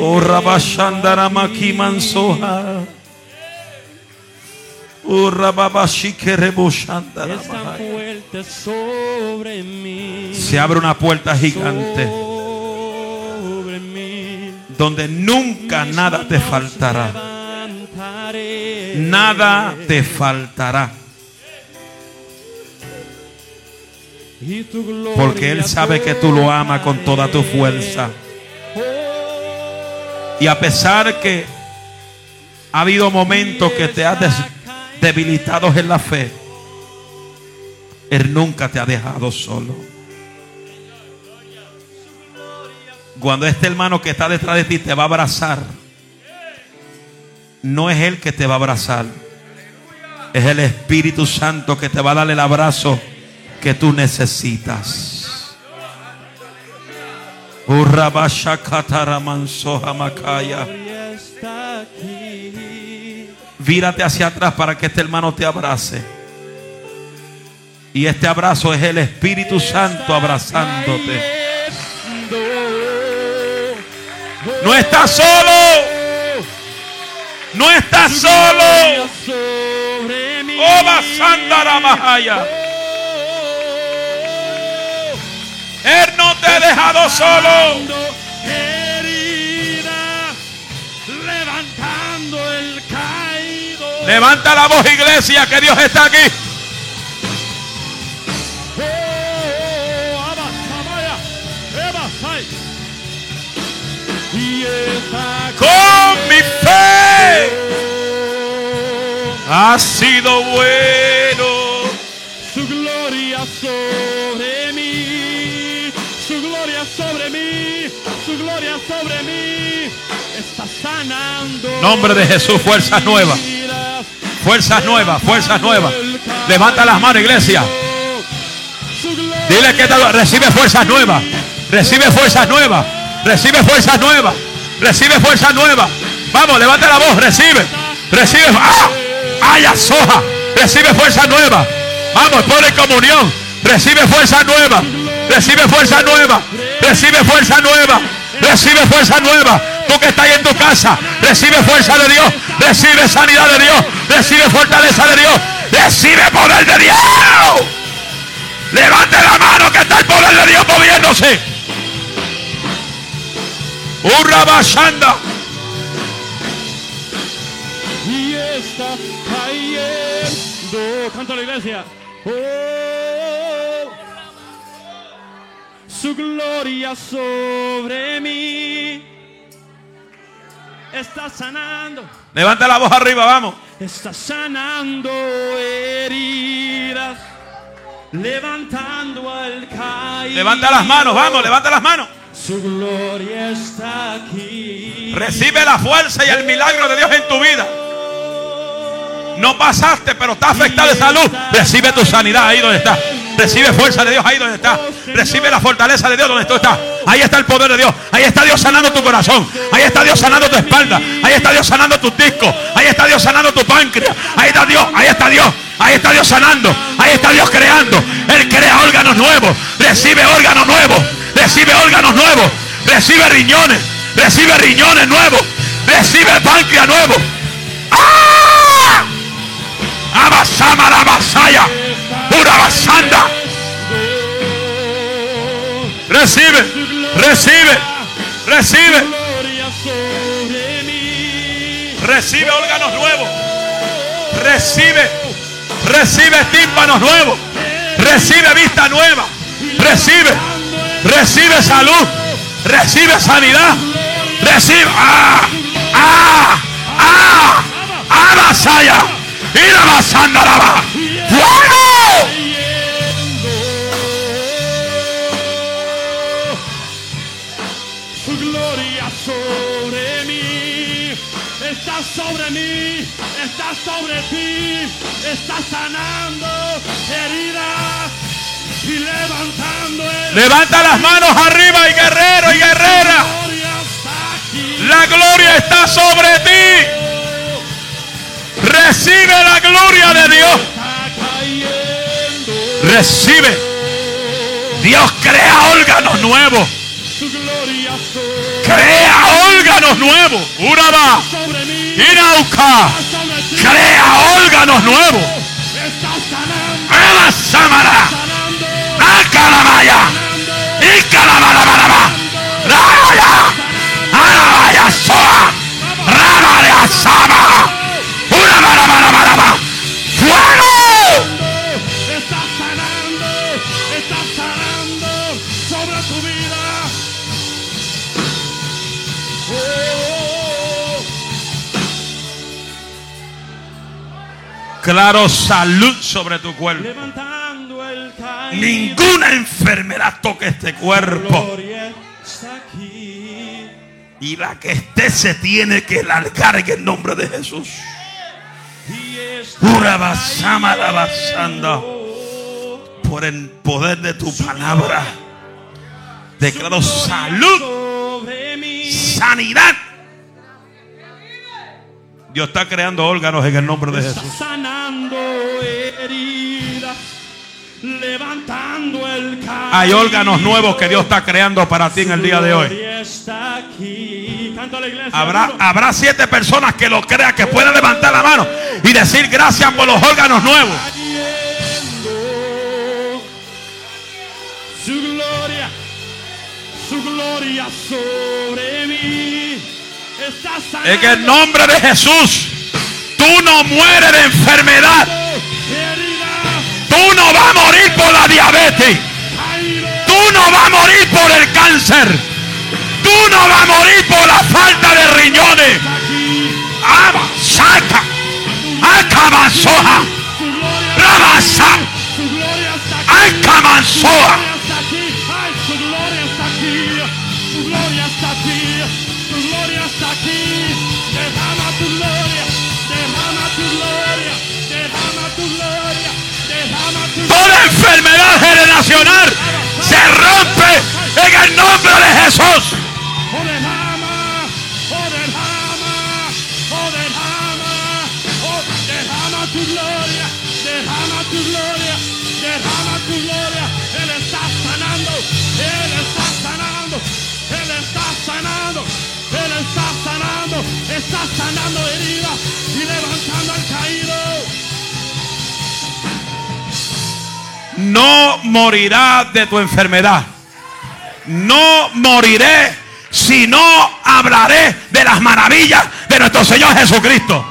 [SPEAKER 1] Oh, Rabashandaramaki Mansoha.
[SPEAKER 2] Sobre mí.
[SPEAKER 1] Se abre una puerta gigante
[SPEAKER 2] Sobre mí.
[SPEAKER 1] donde nunca
[SPEAKER 2] Mis
[SPEAKER 1] nada te faltará.
[SPEAKER 2] levantaré.
[SPEAKER 1] Nada te faltará.
[SPEAKER 2] Y tu gloria
[SPEAKER 1] Porque Él sabe que tú lo amas con toda tu fuerza. Y a pesar que ha habido momentos que te has des- debilitado en la fe, Él nunca te ha dejado solo. Cuando este hermano que está detrás de ti te va a abrazar, no es Él que te va a abrazar, es el Espíritu Santo que te va a dar el abrazo que tú necesitas. Urrabashakataramansohamakaya.
[SPEAKER 2] está aquí.
[SPEAKER 1] Vírate hacia atrás para que este hermano te abrace. Y este abrazo es el Espíritu Santo abrazándote. No estás solo. No estás solo.
[SPEAKER 2] Mí.
[SPEAKER 1] Oh, Basandaramahaya. Él no te ha dejado solo. Levanta la voz, iglesia, que Dios está aquí.
[SPEAKER 2] Oh,
[SPEAKER 1] Con mi fe
[SPEAKER 2] Oh,
[SPEAKER 1] ha sido bueno.
[SPEAKER 2] Su gloria sobre mí, su gloria sobre mí, su gloria sobre mí, está sanando.
[SPEAKER 1] Nombre de Jesús, fuerzas nuevas. Fuerzas nuevas, fuerzas nuevas. Levanta las manos, iglesia. Dile que recibe fuerzas nuevas. Recibe fuerzas nuevas. Recibe fuerzas nuevas. Recibe fuerzas nuevas. Vamos, levanta la voz. Recibe. Recibe. ¡Ah! ¡Ay, soja! Recibe fuerzas nuevas. Vamos, pon en comunión. Recibe fuerzas nuevas. Recibe fuerzas nuevas. Recibe fuerza nueva. Recibe fuerza nueva. Que estás ahí en tu casa, recibe fuerza de Dios. Recibe sanidad de Dios. Recibe fortaleza de Dios. Recibe poder de Dios. Levante la mano que está el poder de Dios moviéndose. Urra bashanda.
[SPEAKER 2] y está cayendo. Canta la iglesia. Oh, su gloria sobre mí está sanando,
[SPEAKER 1] Levanta la voz arriba, vamos.
[SPEAKER 2] está sanando heridas, levantando al caído.
[SPEAKER 1] Levanta las manos, vamos, levanta las manos.
[SPEAKER 2] Su gloria está aquí.
[SPEAKER 1] Recibe la fuerza y el milagro de Dios en tu vida. No pasaste, pero está afectada de salud. Recibe tu sanidad ahí donde está. Recibe fuerza de Dios ahí donde está. Recibe la fortaleza de Dios donde tú estás. Ahí está el poder de Dios. Ahí está Dios sanando tu corazón. Ahí está Dios sanando tu espalda. Ahí está Dios sanando tus discos. Ahí está Dios sanando tu páncreas. Ahí está Dios. Ahí está Dios. Ahí está Dios sanando. Ahí está Dios creando. Él crea órganos nuevos. Recibe órganos nuevos. Recibe órganos nuevos. Recibe riñones. Recibe riñones nuevos. Recibe páncreas nuevo. ¡Ah! Abasama la basaya. Pura basanda. Recibe. Recibe. Recibe. Recibe órganos nuevos. Recibe. Recibe tímpanos nuevos. Recibe vista nueva. Recibe. Recibe salud. Recibe sanidad. Recibe. ¡Ah! ¡Ah! ¡Ah! ¡Ah! ¡Basaya! ¡Y ¡Fuego!
[SPEAKER 2] Su gloria sobre mí. Está sobre mí. Está sobre ti. Está sanando heridas y levantando el
[SPEAKER 1] Levanta las manos arriba y guerrero y guerrera. La gloria está sobre ti. Recibe la gloria de Dios. Recibe. Dios crea órganos nuevos. Crea órganos nuevos.
[SPEAKER 2] Sobre mí.
[SPEAKER 1] Inauca. Crea órganos nuevos. Ela Samara. Acalamaya. Icalabalabalaba. Raya. Arabaya Soa. Rabaya Sama. Fuego. Claro, salud sobre tu cuerpo. Ninguna enfermedad toque este cuerpo. Y la que esté se tiene que largar en el nombre de Jesús. Por el poder de tu palabra. Declaro salud, sanidad. Dios está creando órganos en el nombre de
[SPEAKER 2] Está
[SPEAKER 1] Jesús.
[SPEAKER 2] sanando heridas. Levantando el caído.
[SPEAKER 1] Hay órganos nuevos que Dios está creando para ti en el día de hoy. Habrá, habrá siete personas que lo crean, que puedan levantar la mano y decir gracias por los órganos nuevos.
[SPEAKER 2] Su gloria, su gloria sobre mí.
[SPEAKER 1] En el nombre de Jesús, tú no mueres de enfermedad. Tú no vas a morir por la diabetes. Tú no vas a morir por el cáncer. Tú no vas a morir por la falta de riñones. Aba, saca. Acabanzoja. Rabasa.
[SPEAKER 2] su
[SPEAKER 1] generacional se rompe en el nombre de Jesús.
[SPEAKER 2] Tu gloria. Tu gloria. Tu gloria. Él está sanando. Él está sanando. Él está sanando. Él está sanando. Está sanando heridas y levantando al caído.
[SPEAKER 1] No morirás de tu enfermedad. No moriré, sino hablaré de las maravillas de nuestro Señor Jesucristo.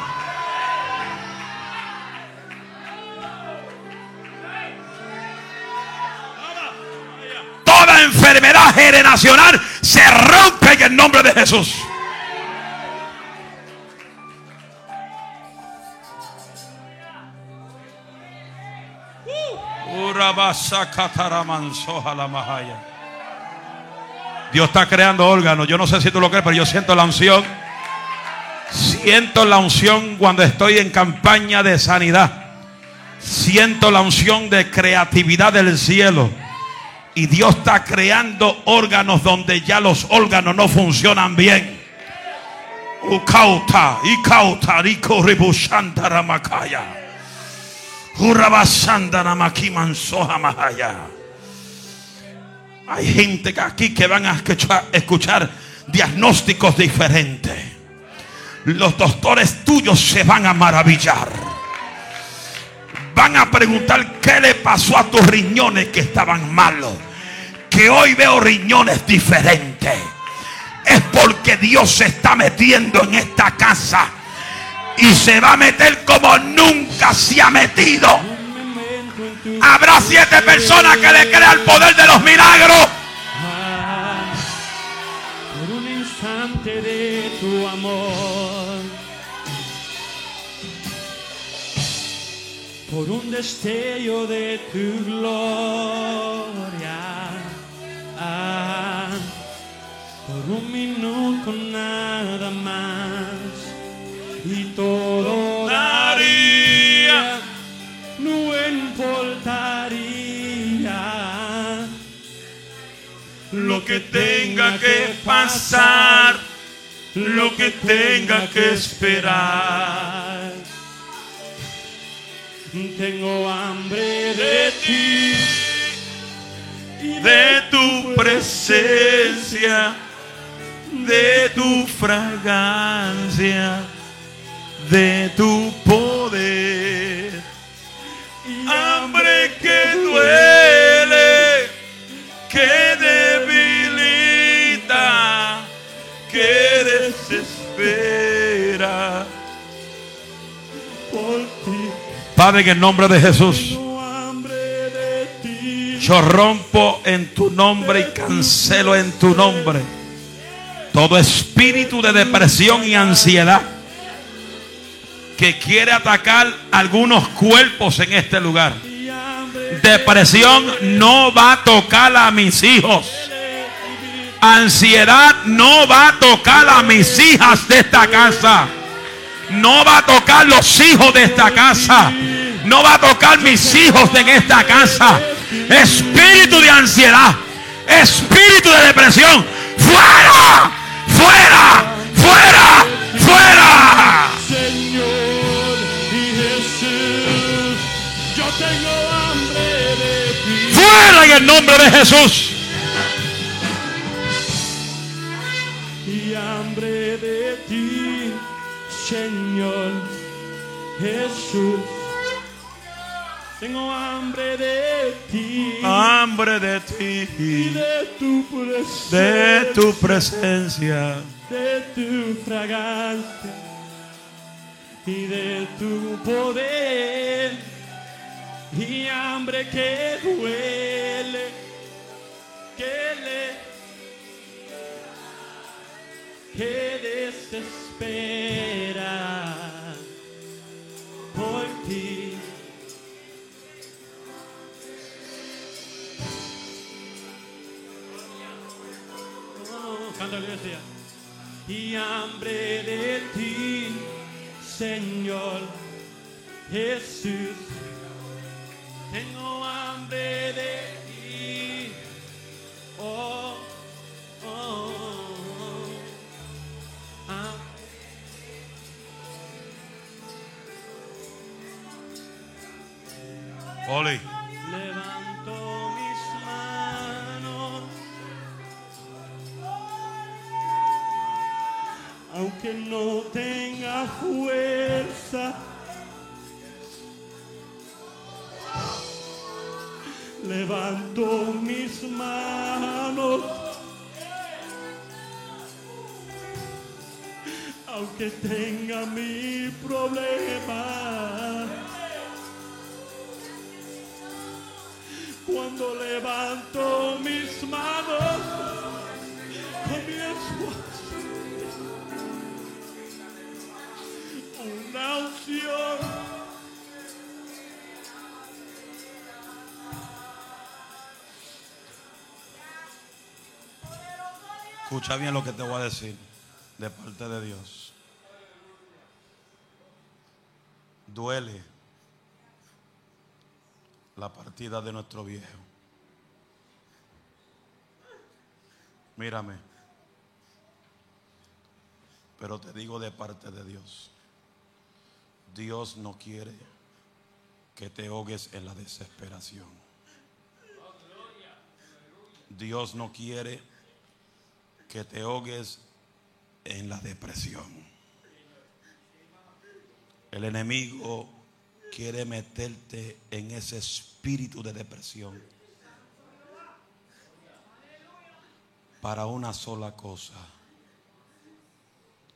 [SPEAKER 1] Toda enfermedad generacional se rompe en el nombre de Jesús. Dios está creando órganos. Yo no sé si tú lo crees, pero yo siento la unción. Siento la unción cuando estoy en campaña de sanidad. Siento la unción de creatividad del cielo. Y Dios está creando órganos donde ya los órganos no funcionan bien. Ukauta, ikauta, riko ribushanta ramakaya. Hay gente aquí que van a escuchar diagnósticos diferentes. Los doctores tuyos se van a maravillar. Van a preguntar qué le pasó a tus riñones que estaban malos. Que hoy veo riñones diferentes. Es porque Dios se está metiendo en esta casa. Y se va a meter como nunca se ha metido. Habrá siete personas que le crean el poder de los milagros.
[SPEAKER 2] Por un instante de tu amor, por un destello de tu gloria, Ah, por un minuto nada más y todo daría, no importaría
[SPEAKER 1] Lo que tenga que pasar, lo que tenga que esperar.
[SPEAKER 2] Tengo hambre de ti
[SPEAKER 1] de tu presencia, de tu fragancia, de tu poder. Hambre que duele, que debilita, que desespera.
[SPEAKER 2] por ti.
[SPEAKER 1] Padre, en el nombre de Jesús. Yo rompo en tu nombre y cancelo en tu nombre todo espíritu de depresión y ansiedad que quiere atacar algunos cuerpos en este lugar. Depresión no va a tocar a mis hijos. Ansiedad no va a tocar a mis hijas de esta casa. No va a tocar los hijos de esta casa. No va a tocar mis hijos en esta casa. Espíritu de ansiedad. Espíritu de depresión. Fuera. Fuera. Fuera. Fuera. El nombre de Jesús.
[SPEAKER 2] y hambre de ti, Señor Jesús. Tengo hambre de ti
[SPEAKER 1] Hambre de
[SPEAKER 2] y
[SPEAKER 1] ti.
[SPEAKER 2] de tu presencia,
[SPEAKER 1] De tu presencia.
[SPEAKER 2] de tu fragancia y de tu poder y hambre que duele, que le que desespera por ti. Oh. Y hambre de ti, Señor Jesús. Tengo hambre de ti. Oh, oh, oh. Ah. Levanto mis manos, aunque no tenga fuerza. Levanto mis manos, aunque tenga mi problema. Cuando levanto mis manos, comienzo a una unción.
[SPEAKER 1] Escucha bien lo que te voy a decir de parte de Dios. Duele la partida de nuestro viejo. Mírame. Pero te digo de parte de Dios. Dios no quiere que te ahogues en la desesperación. Dios no quiere que te ahogues en la depresión. El enemigo quiere meterte en ese espíritu de depresión para una sola cosa,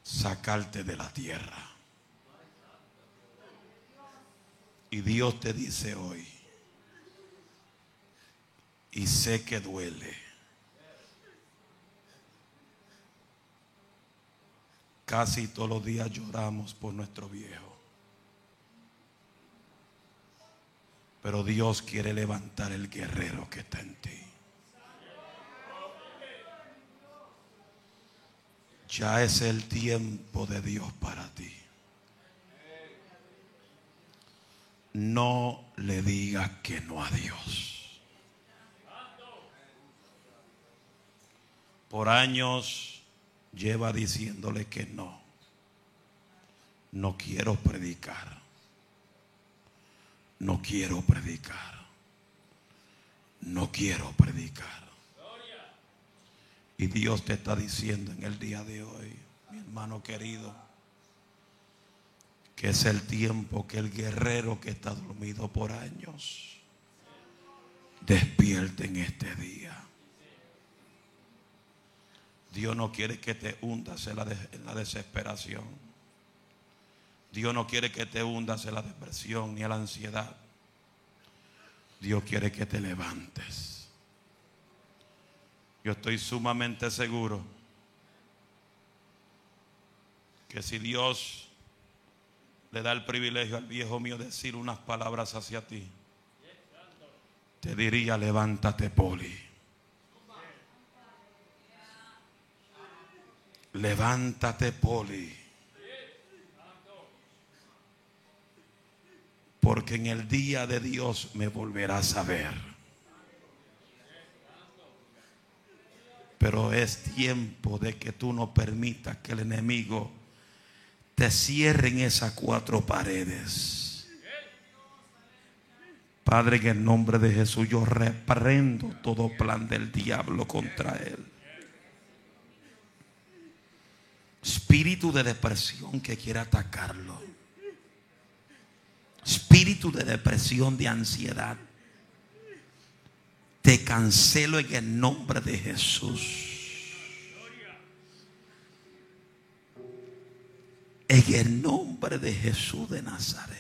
[SPEAKER 1] sacarte de la tierra. Y Dios te dice hoy, y sé que duele. Casi todos los días lloramos por nuestro viejo. Pero Dios quiere levantar el guerrero que está en ti. Ya es el tiempo de Dios para ti. No le digas que no a Dios. Por años lleva diciéndole que no. No quiero predicar. No quiero predicar. No quiero predicar. Y Dios te está diciendo en el día de hoy, mi hermano querido, que es el tiempo que el guerrero que está dormido por años despierte en este día. Dios no quiere que te hundas en la, desesperación. Dios no quiere que te hundas en la depresión ni en la ansiedad. Dios quiere que te levantes. Yo estoy sumamente seguro que si Dios le da el privilegio al viejo mío de decir unas palabras hacia ti, te diría, levántate, Poli. Levántate, Poli. Porque en el día de Dios me volverás a ver. Pero es tiempo de que tú no permitas que el enemigo te cierre en esas cuatro paredes. Padre, en el nombre de Jesús yo reprendo todo plan del diablo contra él. Espíritu de depresión que quiere atacarlo. Espíritu de depresión, de ansiedad te cancelo en el nombre de Jesús. En el nombre de Jesús de Nazaret.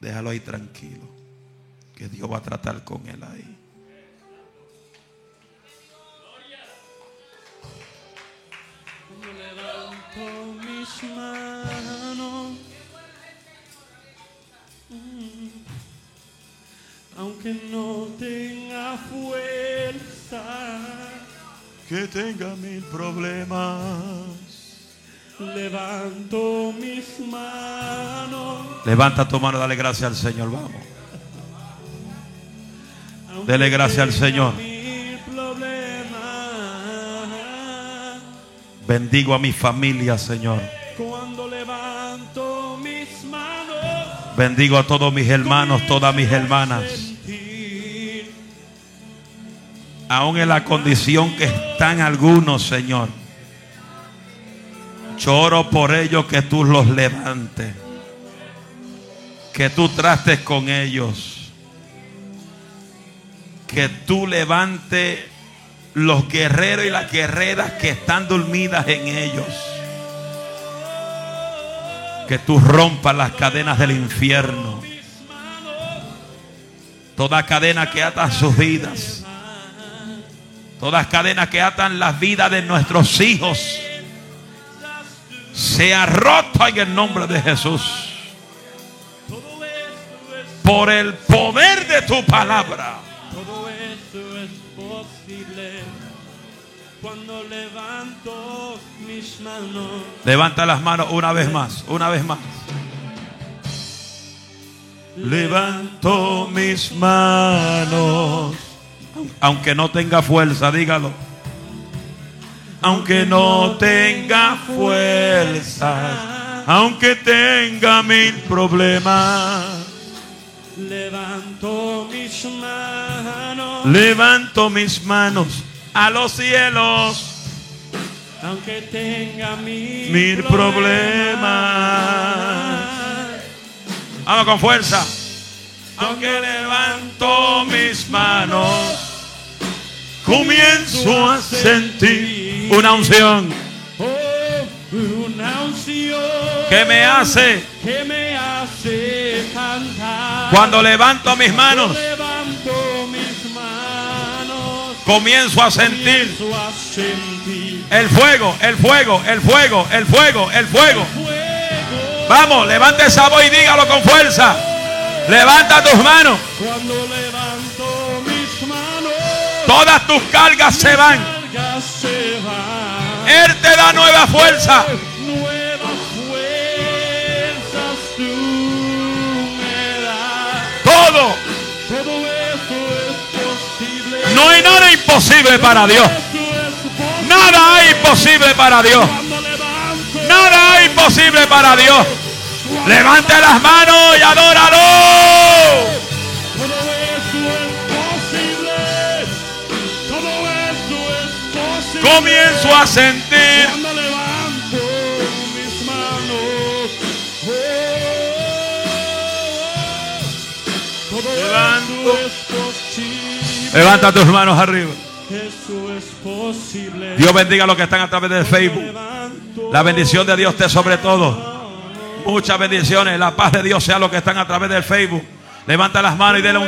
[SPEAKER 1] Déjalo ahí tranquilo. Que Dios va a tratar con él ahí.
[SPEAKER 2] Levanto mis manos aunque no tenga fuerza,
[SPEAKER 1] que tenga mil problemas.
[SPEAKER 2] Levanto mis manos.
[SPEAKER 1] Levanta tu mano, dale gracias al Señor, vamos. Dele gracias al Señor. Bendigo a mi familia, Señor.
[SPEAKER 2] Cuando levanto mis manos.
[SPEAKER 1] Bendigo a todos mis hermanos, todas mis hermanas. Aún en la condición que están algunos, Señor. Choro por ellos que tú los levantes. Que tú trastes con ellos. Que tú levantes los guerreros y las guerreras que están dormidas en ellos. Que tú rompas las cadenas del infierno. Toda cadena que ata sus vidas. Todas cadenas que atan las vidas de nuestros hijos. Sea rota en el nombre de Jesús. Por el poder de tu palabra.
[SPEAKER 2] Todo esto es posible cuando levanto mis manos.
[SPEAKER 1] Levanta las manos una vez más, una vez más. Levanto mis manos. Aunque no tenga fuerza, dígalo. Aunque no tenga fuerza. Aunque tenga mil problemas.
[SPEAKER 2] Levanto mis manos.
[SPEAKER 1] Levanto mis manos a los cielos.
[SPEAKER 2] Aunque tenga mil,
[SPEAKER 1] Mil problemas. Vamos con fuerza. Aunque levanto mis manos, comienzo a sentir una unción
[SPEAKER 2] Oh, una unción
[SPEAKER 1] que me hace
[SPEAKER 2] que me hace cantar.
[SPEAKER 1] Cuando levanto mis manos,
[SPEAKER 2] levanto mis manos,
[SPEAKER 1] comienzo a sentir el fuego, el fuego, el fuego, el fuego, el fuego. Vamos, levante esa voz y dígalo con fuerza. Levanta tus manos.
[SPEAKER 2] Cuando levanto mis manos,
[SPEAKER 1] Todas tus cargas se van. Él te da nueva fuerza. No hay nada imposible para Dios. Nada hay imposible para Dios. Nada hay imposible para Dios. Levante las manos y adóralo. Comienzo a sentir. Levanta tus manos arriba. Dios bendiga a los que están a través de Facebook. La bendición de Dios esté sobre todo. Muchas bendiciones. La paz de Dios sea los que están a través del Facebook. Levanta las manos y denle un